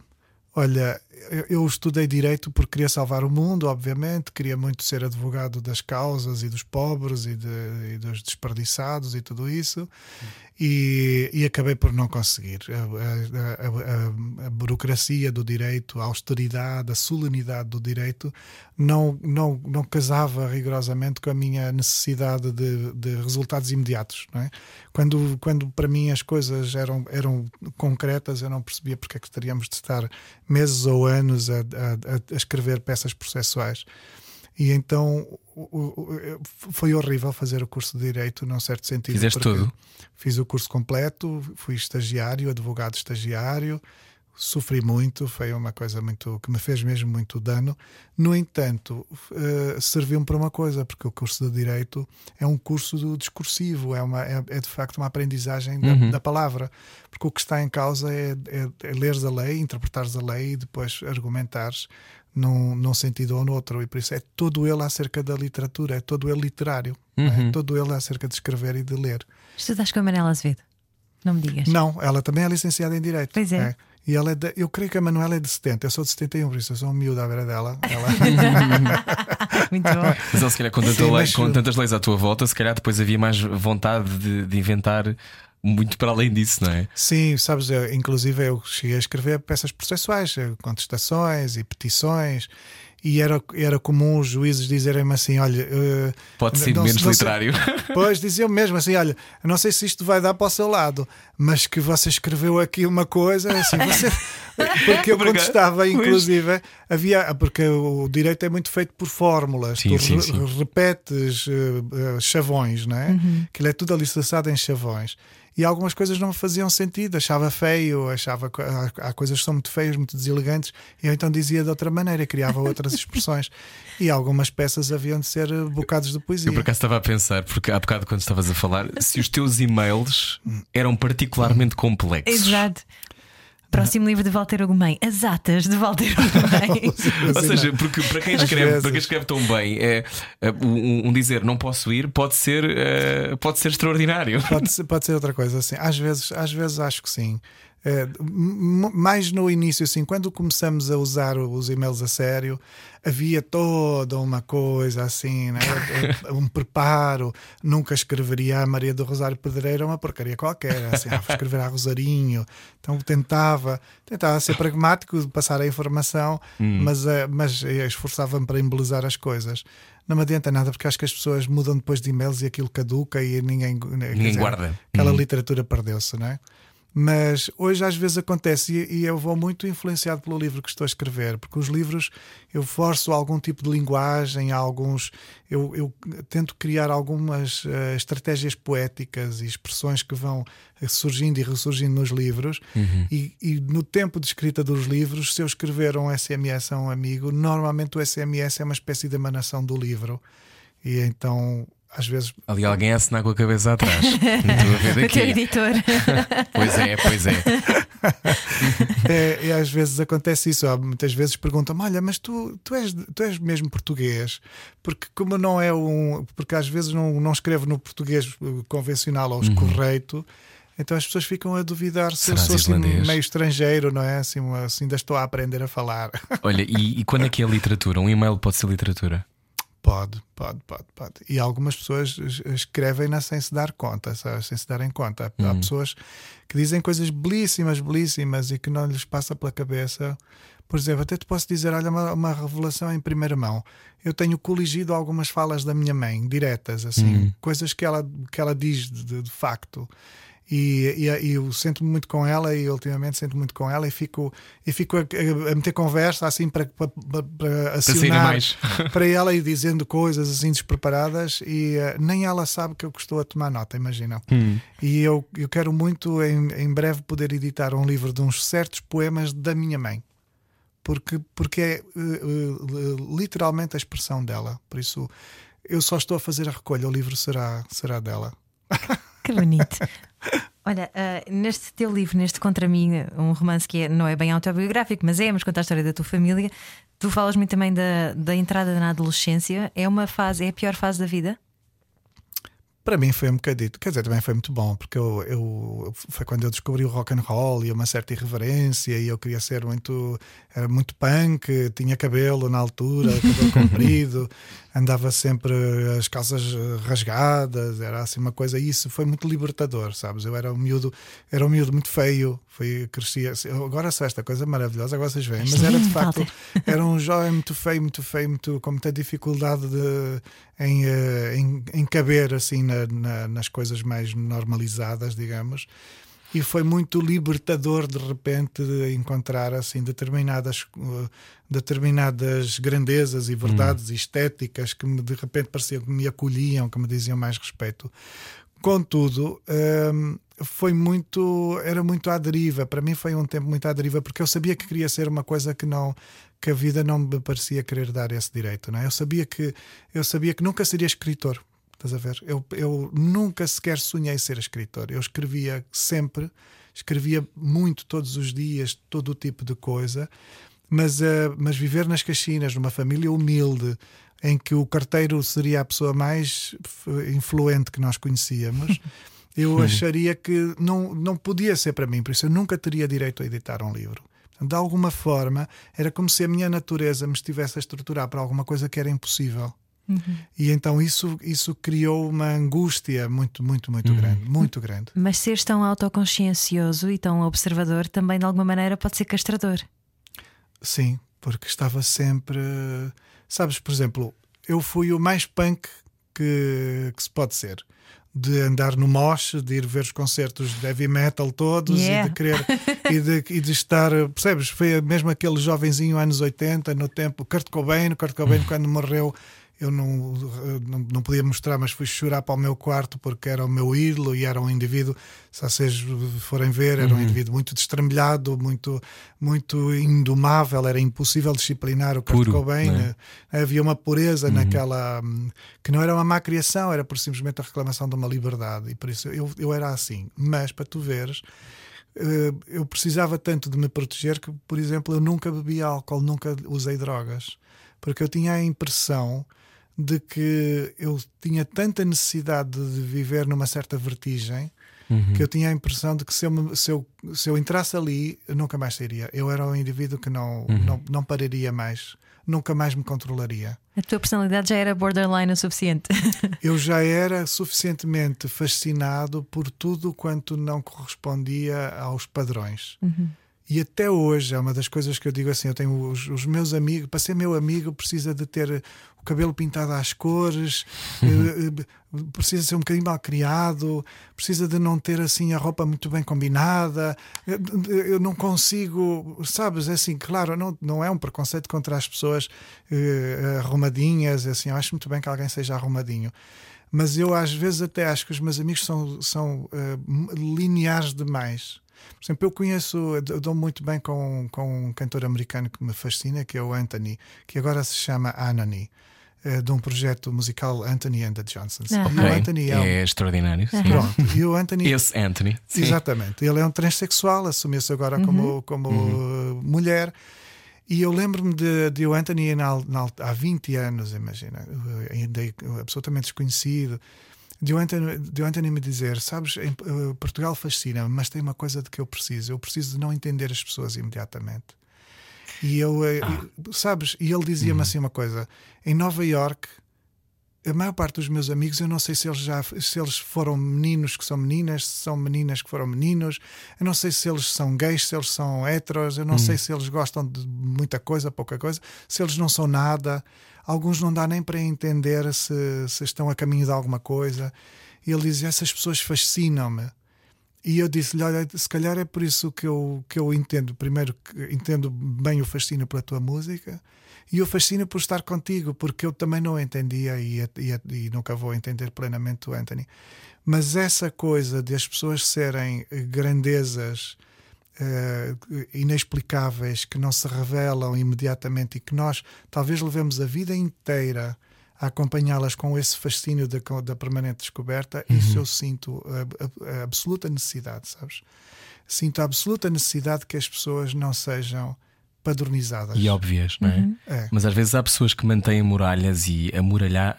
Olha, eu- estudei direito porque queria salvar o mundo, obviamente, queria muito ser advogado das causas e dos pobres e, de- e dos desperdiçados e tudo isso, e, e acabei por não conseguir. A, a- a- a- burocracia do direito, a austeridade, a solenidade do direito não, não, não casava rigorosamente com a minha necessidade de, de resultados imediatos. É? quando, quando para mim as coisas eram, eram concretas, eu não percebia porque é que estaríamos de estar meses ou anos a, a- a escrever peças processuais. E então foi horrível fazer o curso de Direito, num certo sentido. Fizeste tudo? Fiz o curso completo, fui estagiário, advogado estagiário, sofri muito, foi uma coisa muito que me fez mesmo muito dano. No entanto, eh, serviu-me para uma coisa, porque o curso de Direito é um curso do discursivo, é, uma, é, é de facto uma aprendizagem da, Uhum. da palavra, porque o que está em causa é, é, é leres a lei, interpretares a lei e depois argumentares num, num sentido ou no outro, e por isso é todo ele acerca da literatura, é todo ele literário, não Uhum. é todo ele acerca de escrever e de ler. Estudaste com a Manela Azevedo? Não me digas. Não, ela também é licenciada em Direito. Pois é. E ela é de- eu creio que a Manuela é de 70, eu sou de 71, por isso eu sou um miúdo à beira dela. Ela, Muito bom. Mas ele, se calhar, com, tanta Sim, lei- mas- com tantas leis à tua volta, se calhar depois havia mais vontade de, de inventar muito para além disso, não é? sim, sabes, eu, inclusive eu cheguei a escrever peças processuais, eh, contestações e petições, e era, era comum os juízes dizerem-me assim: olha. eh, Pode ser não- menos não sei- literário. Pois diziam mesmo assim: olha, não sei se isto vai dar para o seu lado, mas que você escreveu aqui uma coisa, assim, você. Porque eu contestava, Pois. inclusive, havia. Porque o direito é muito feito por fórmulas, Sim, tu sim, sim. repetes eh, eh, chavões, não é? Aquilo é tudo alicerçado em chavões. E algumas coisas não me faziam sentido, achava feio, achava que há, há coisas que são muito feias, muito deselegantes, e eu então dizia de outra maneira, criava outras expressões. E algumas peças haviam de ser eh, bocados de poesia. Eu por acaso estava a pensar, porque há bocado quando estavas a falar, se os teus e-mails eram particularmente complexos. Exato. Próximo livro de Walter Ugumem, As Atas de Walter Ugumem. Ou seja, porque para quem escreve, para quem escreve tão bem, é, é, um, um dizer não posso ir pode ser, eh, pode ser extraordinário. Pode ser, pode ser outra coisa, assim. Às vezes, às vezes acho que sim. M- mais no início, assim, quando começamos a usar os e-mails a sério, havia toda uma coisa assim, né? um preparo. Nunca escreveria a Maria do Rosário Pedreira uma porcaria qualquer, assim, ah, vou escrever a Rosarinho. Então tentava, tentava ser pragmático, passar a informação, mas, eh, mas esforçava-me para embelezar as coisas. Não me adianta nada porque acho que as pessoas mudam depois de e-mails e aquilo caduca e ninguém, quer Ninguém guarda. Aquela Uhum. literatura perdeu-se, não é? Mas hoje às vezes acontece e, e eu vou muito influenciado pelo livro que estou a escrever, porque os livros eu forço algum tipo de linguagem, alguns eu, eu tento criar algumas uh, estratégias poéticas e expressões que vão surgindo e ressurgindo nos livros. Uhum. E, e, no tempo de escrita dos livros, se eu escrever um SMS a um amigo, normalmente o SMS é uma espécie de emanação do livro. E então às vezes. Ali alguém a assinar com a cabeça atrás. O teu editor. Pois é, pois é. é, e às vezes acontece isso. Há Muitas vezes perguntam-me: Olha, mas tu, tu, és, tu és mesmo português? Porque, como não é um. Porque às vezes não, não escrevo no português uh, convencional ou Uhum. correto. Então as pessoas ficam a duvidar se Serás eu sou assim, meio estrangeiro, não é? Assim, assim, ainda estou a aprender a falar. Olha, e, e quando é que é literatura? Um e-mail pode ser literatura? Pode, pode, pode, pode. E algumas pessoas es- escrevem-na sem se dar conta, sabe? sem se darem conta. Há Uhum. pessoas que dizem coisas belíssimas, belíssimas e que não lhes passa pela cabeça. Por exemplo, até te posso dizer, olha, uma, uma revelação em primeira mão. Eu tenho coligido algumas falas da minha mãe, diretas, assim, Uhum. coisas que ela, que ela diz de- de facto. E, e, e eu sinto-me muito com ela e ultimamente sinto muito com ela e fico, e fico a, a- meter conversa assim para, para, para, acionar para ela ir dizendo coisas assim despreparadas e eh, nem ela sabe que eu estou a tomar nota, imagina. Hum. E eu, eu quero muito em, em breve poder editar um livro de uns certos poemas da minha mãe. Porque, porque é eh, literalmente a expressão dela. Por isso eu só estou a fazer a recolha, o livro será, será dela. Que bonito. Olha, ah, neste teu livro, neste Contra mim, um romance que é- não é bem autobiográfico, mas é, mas conta a história da tua família. Tu falas muito também da, da entrada na adolescência. É uma fase, é a pior fase da vida? Para mim foi um bocadito, quer dizer, também foi muito bom, porque eu, eu foi quando eu descobri o rock and roll e uma certa irreverência, e eu queria ser muito, era muito punk, tinha cabelo na altura, cabelo comprido, andava sempre as calças eh, rasgadas, era assim uma coisa, e isso foi muito libertador, sabes? Eu era um miúdo, era um miúdo muito feio, foi, crescia, eu agora sou esta coisa maravilhosa, agora vocês veem, mas era de facto, era um jovem muito feio, muito feio, muito, com muita dificuldade de, em, eh, em, em caber assim na- na- nas coisas mais normalizadas, digamos. E foi muito libertador de repente de encontrar assim determinadas, eh, determinadas grandezas e verdades estéticas que me, de repente pareciam que me acolhiam, que me diziam mais respeito. Contudo, hum, foi muito, era muito à deriva. Para mim foi um tempo muito à deriva, porque eu sabia que queria ser uma coisa que não que a vida não me parecia querer dar esse direito. Não é? Eu sabia que eu sabia que nunca seria escritor. Estás a ver? Eu, eu nunca sequer sonhei ser escritor. Eu escrevia sempre, escrevia muito todos os dias, todo o tipo de coisa, mas, eh, mas viver nas Caxinas, numa família humilde, em que o carteiro seria a pessoa mais influente que nós conhecíamos, eu acharia que não, não podia ser para mim, por isso eu nunca teria direito a editar um livro. De alguma forma, era como se a minha natureza me estivesse a estruturar para alguma coisa que era impossível. E então isso, isso criou uma angústia muito, muito, muito grande. Muito grande. Mas seres tão autoconsciencioso e tão observador também de alguma maneira pode ser castrador. Sim, porque estava sempre. Sabes, por exemplo, eu fui o mais punk que, que se pode ser. De andar no mosh, de ir ver os concertos de heavy metal todos Yeah. e de querer e de, e de estar, percebes? Foi mesmo aquele jovenzinho anos 80, no tempo, Kurt Cobain, Kurt Cobain quando morreu. Eu não, não, não podia mostrar, mas fui chorar para o meu quarto porque era o meu ídolo e era um indivíduo, se vocês forem ver, era um indivíduo muito destrambelhado, muito, muito indomável, era impossível disciplinar o Kurt Cobain. é? Havia uma pureza naquela. hum, que não era uma má criação, era por simplesmente a reclamação de uma liberdade. E por isso eu, eu era assim. Mas, para tu veres, eh, eu precisava tanto de me proteger que, por exemplo, eu nunca bebi álcool, nunca usei drogas. Porque eu tinha a impressão de que eu tinha tanta necessidade de viver numa certa vertigem que eu tinha a impressão de que se eu, me- se eu, se eu entrasse ali, eu nunca mais sairia. Eu era um indivíduo que não, não, não pararia mais, nunca mais me controlaria. A tua personalidade já era borderline o suficiente. Eu já era suficientemente fascinado por tudo quanto não correspondia aos padrões. E até hoje é uma das coisas que eu digo assim: eu tenho os, os meus amigos, para ser meu amigo, precisa de ter cabelo pintado às cores, eh, eh, precisa ser um bocadinho mal criado, precisa de não ter assim a roupa muito bem combinada. Eu, eu não consigo, sabes? É assim, claro, não, não é um preconceito contra as pessoas eh, arrumadinhas, é assim, eu acho muito bem que alguém seja arrumadinho mas eu às vezes até acho que os meus amigos são, são uh, lineares demais. Por exemplo, eu conheço, eu dou muito bem com, com um cantor americano que me fascina, que é o Anthony, que agora se chama Anani. Eh, De um projeto musical Anthony and the Johnsons. Ah. E o Anthony é, um- É extraordinário. sim. Pronto, e o Anthony Esse Anthony. Sim. Exatamente. Ele é um transexual, assumiu-se agora como, como uh, mulher. E eu lembro-me de, de o Anthony na, na, há 20 anos, imagina, uh, ainda é absolutamente desconhecido. De o, Anthony, de o Anthony me dizer: Sabes, em, uh, Portugal fascina, mas tem uma coisa de que eu preciso. Eu preciso de não entender as pessoas imediatamente. E eu, uh, e- sabes, e ele dizia-me assim uma coisa: em Nova York a maior parte dos meus amigos, eu não sei se eles já se eles foram meninos que são meninas, se são meninas que foram meninos, eu não sei se eles são gays, se eles são heteros, eu não sei se eles gostam de muita coisa, pouca coisa, se eles não são nada. Alguns não dá nem para entender se, se estão a caminho de alguma coisa. E ele diz: essas pessoas fascinam-me. E eu disse-lhe: Olha, se calhar é por isso que eu, que eu entendo. Primeiro, entendo bem o fascínio pela tua música e o fascínio por estar contigo, porque eu também não entendia e, e, e nunca vou entender plenamente o Anthony. Mas essa coisa de as pessoas serem eh, grandezas eh, inexplicáveis que não se revelam imediatamente e que nós talvez levemos a vida inteira a acompanhá-las com esse fascínio da, da permanente descoberta, isso eu sinto a, a- a absoluta necessidade, sabes? Sinto a absoluta necessidade que as pessoas não sejam padronizadas. E óbvias, não é? É. Mas às vezes há pessoas que mantêm muralhas e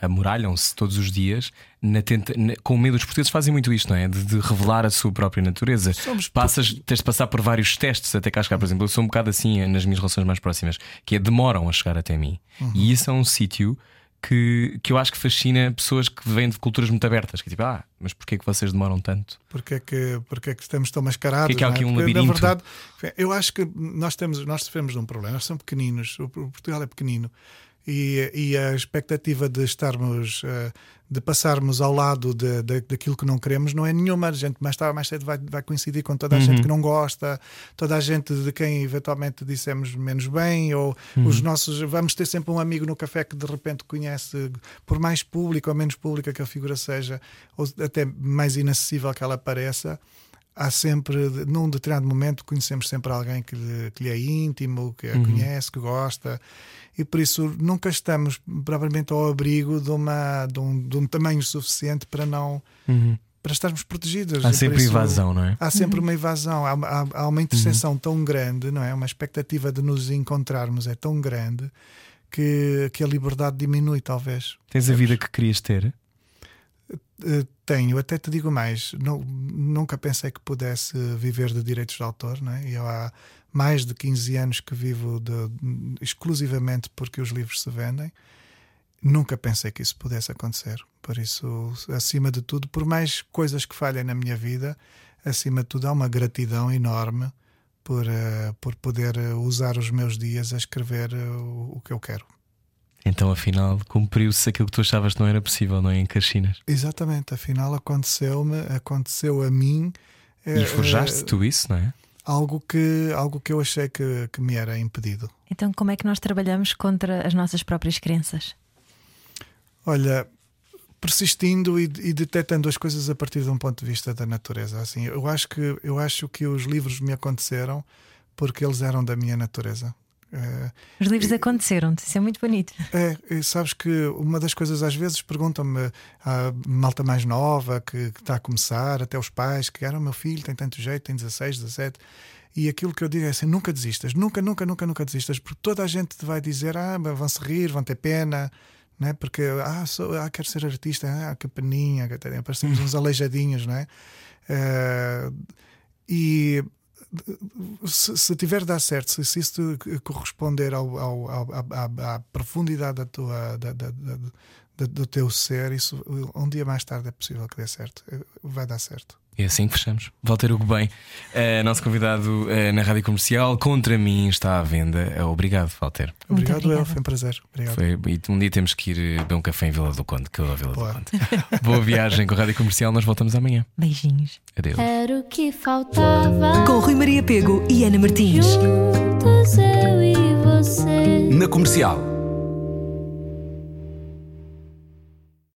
amuralham-se todos os dias na tenta- na- com medo. Os portugueses fazem muito isto, não é? De, de revelar a sua própria natureza. Somos Passas, tens de passar por vários testes até cá chegar. Por exemplo, eu sou um bocado assim nas minhas relações mais próximas, que é demoram a chegar até mim. Uhum. E isso é um sítio. Que, que eu acho que fascina pessoas que vêm de culturas muito abertas. Que é tipo, ah, mas porquê é que vocês demoram tanto? porque é que, porque é que estamos tão mascarados. Porque é que há não aqui um Porque, labirinto. Na verdade, eu acho que nós, temos, nós sofremos de um problema. Nós somos pequeninos, o Portugal é pequenino. E, e a expectativa de estarmos, eh, de passarmos ao lado de, de- daquilo que não queremos não é nenhuma. A gente mais tarde, mais cedo vai, vai coincidir com toda a gente que não gosta, toda a gente de quem eventualmente dissemos menos bem, ou os nossos. Vamos ter sempre um amigo no café que de repente conhece, por mais público ou menos pública que a figura seja, ou até mais inacessível que ela pareça há sempre, num determinado momento, conhecemos sempre alguém que lhe, que lhe é íntimo, que a conhece, que gosta, e por isso nunca estamos propriamente ao abrigo de, uma, de, um, de um tamanho suficiente para não para estarmos protegidos. Há sempre isso invasão, não é? Há sempre uma invasão, há, há- há uma interseção tão grande, não é? Uma expectativa de nos encontrarmos é tão grande que, que a liberdade diminui, talvez. Tens a vida que querias ter? Eh, tenho, até te digo mais, nu- nunca pensei que pudesse viver de direitos de autor, não é? Eu há mais de 15 anos que vivo de- exclusivamente porque os livros se vendem. Nunca pensei que isso pudesse acontecer. Por isso, acima de tudo, por mais coisas que falhem na minha vida, acima de tudo, há uma gratidão enorme por, eh, por poder usar os meus dias a escrever eh, o que eu quero. Então, afinal, cumpriu-se aquilo que tu achavas que não era possível, não é? Em Caxinas. Exatamente, afinal aconteceu-me, aconteceu a mim. eh, E forjaste eh, tu isso, não é? algo que, algo que eu achei que, que me era impedido. Então, como é que nós trabalhamos contra as nossas próprias crenças? Olha, persistindo e, e detectando as coisas a partir de um ponto de vista da natureza. Assim, eu acho que eu acho que os livros me aconteceram porque eles eram da minha natureza. Eh, Os livros aconteceram-te, isso é muito bonito. É, sabes que uma das coisas às vezes perguntam-me a malta mais nova que, que está a começar, até os pais, que era o meu filho, tem tanto jeito, tem 16, 17. E aquilo que eu digo é assim: nunca desistas, nunca, nunca, nunca, nunca desistas, porque toda a gente te vai dizer, ah, vão se rir, vão ter pena, né? porque ah, sou, ah, quero ser artista, ah, que peninha, parecemos uns aleijadinhos, não é? Eh, e se, se tiver de dar certo, se, se isso corresponder ao, ao, ao à, à, profundidade da tua, da, da, da, do teu ser, isso um dia mais tarde é possível que dê certo. Vai dar certo. É assim que fechamos. Walter Hugo Bem, uh, nosso convidado uh, na rádio comercial, contra mim está à venda. Uh, obrigado, Walter. Obrigado, El, foi um prazer. Obrigado. Foi, e um dia temos que ir beber um café em Vila do Conde, que eu a Vila Boa. do Conde. Boa viagem com a rádio comercial, nós voltamos amanhã. Beijinhos. Adeus. Era o que faltava. Com Rui Maria Pego e Ana Martins. Juntos eu e você. Na comercial.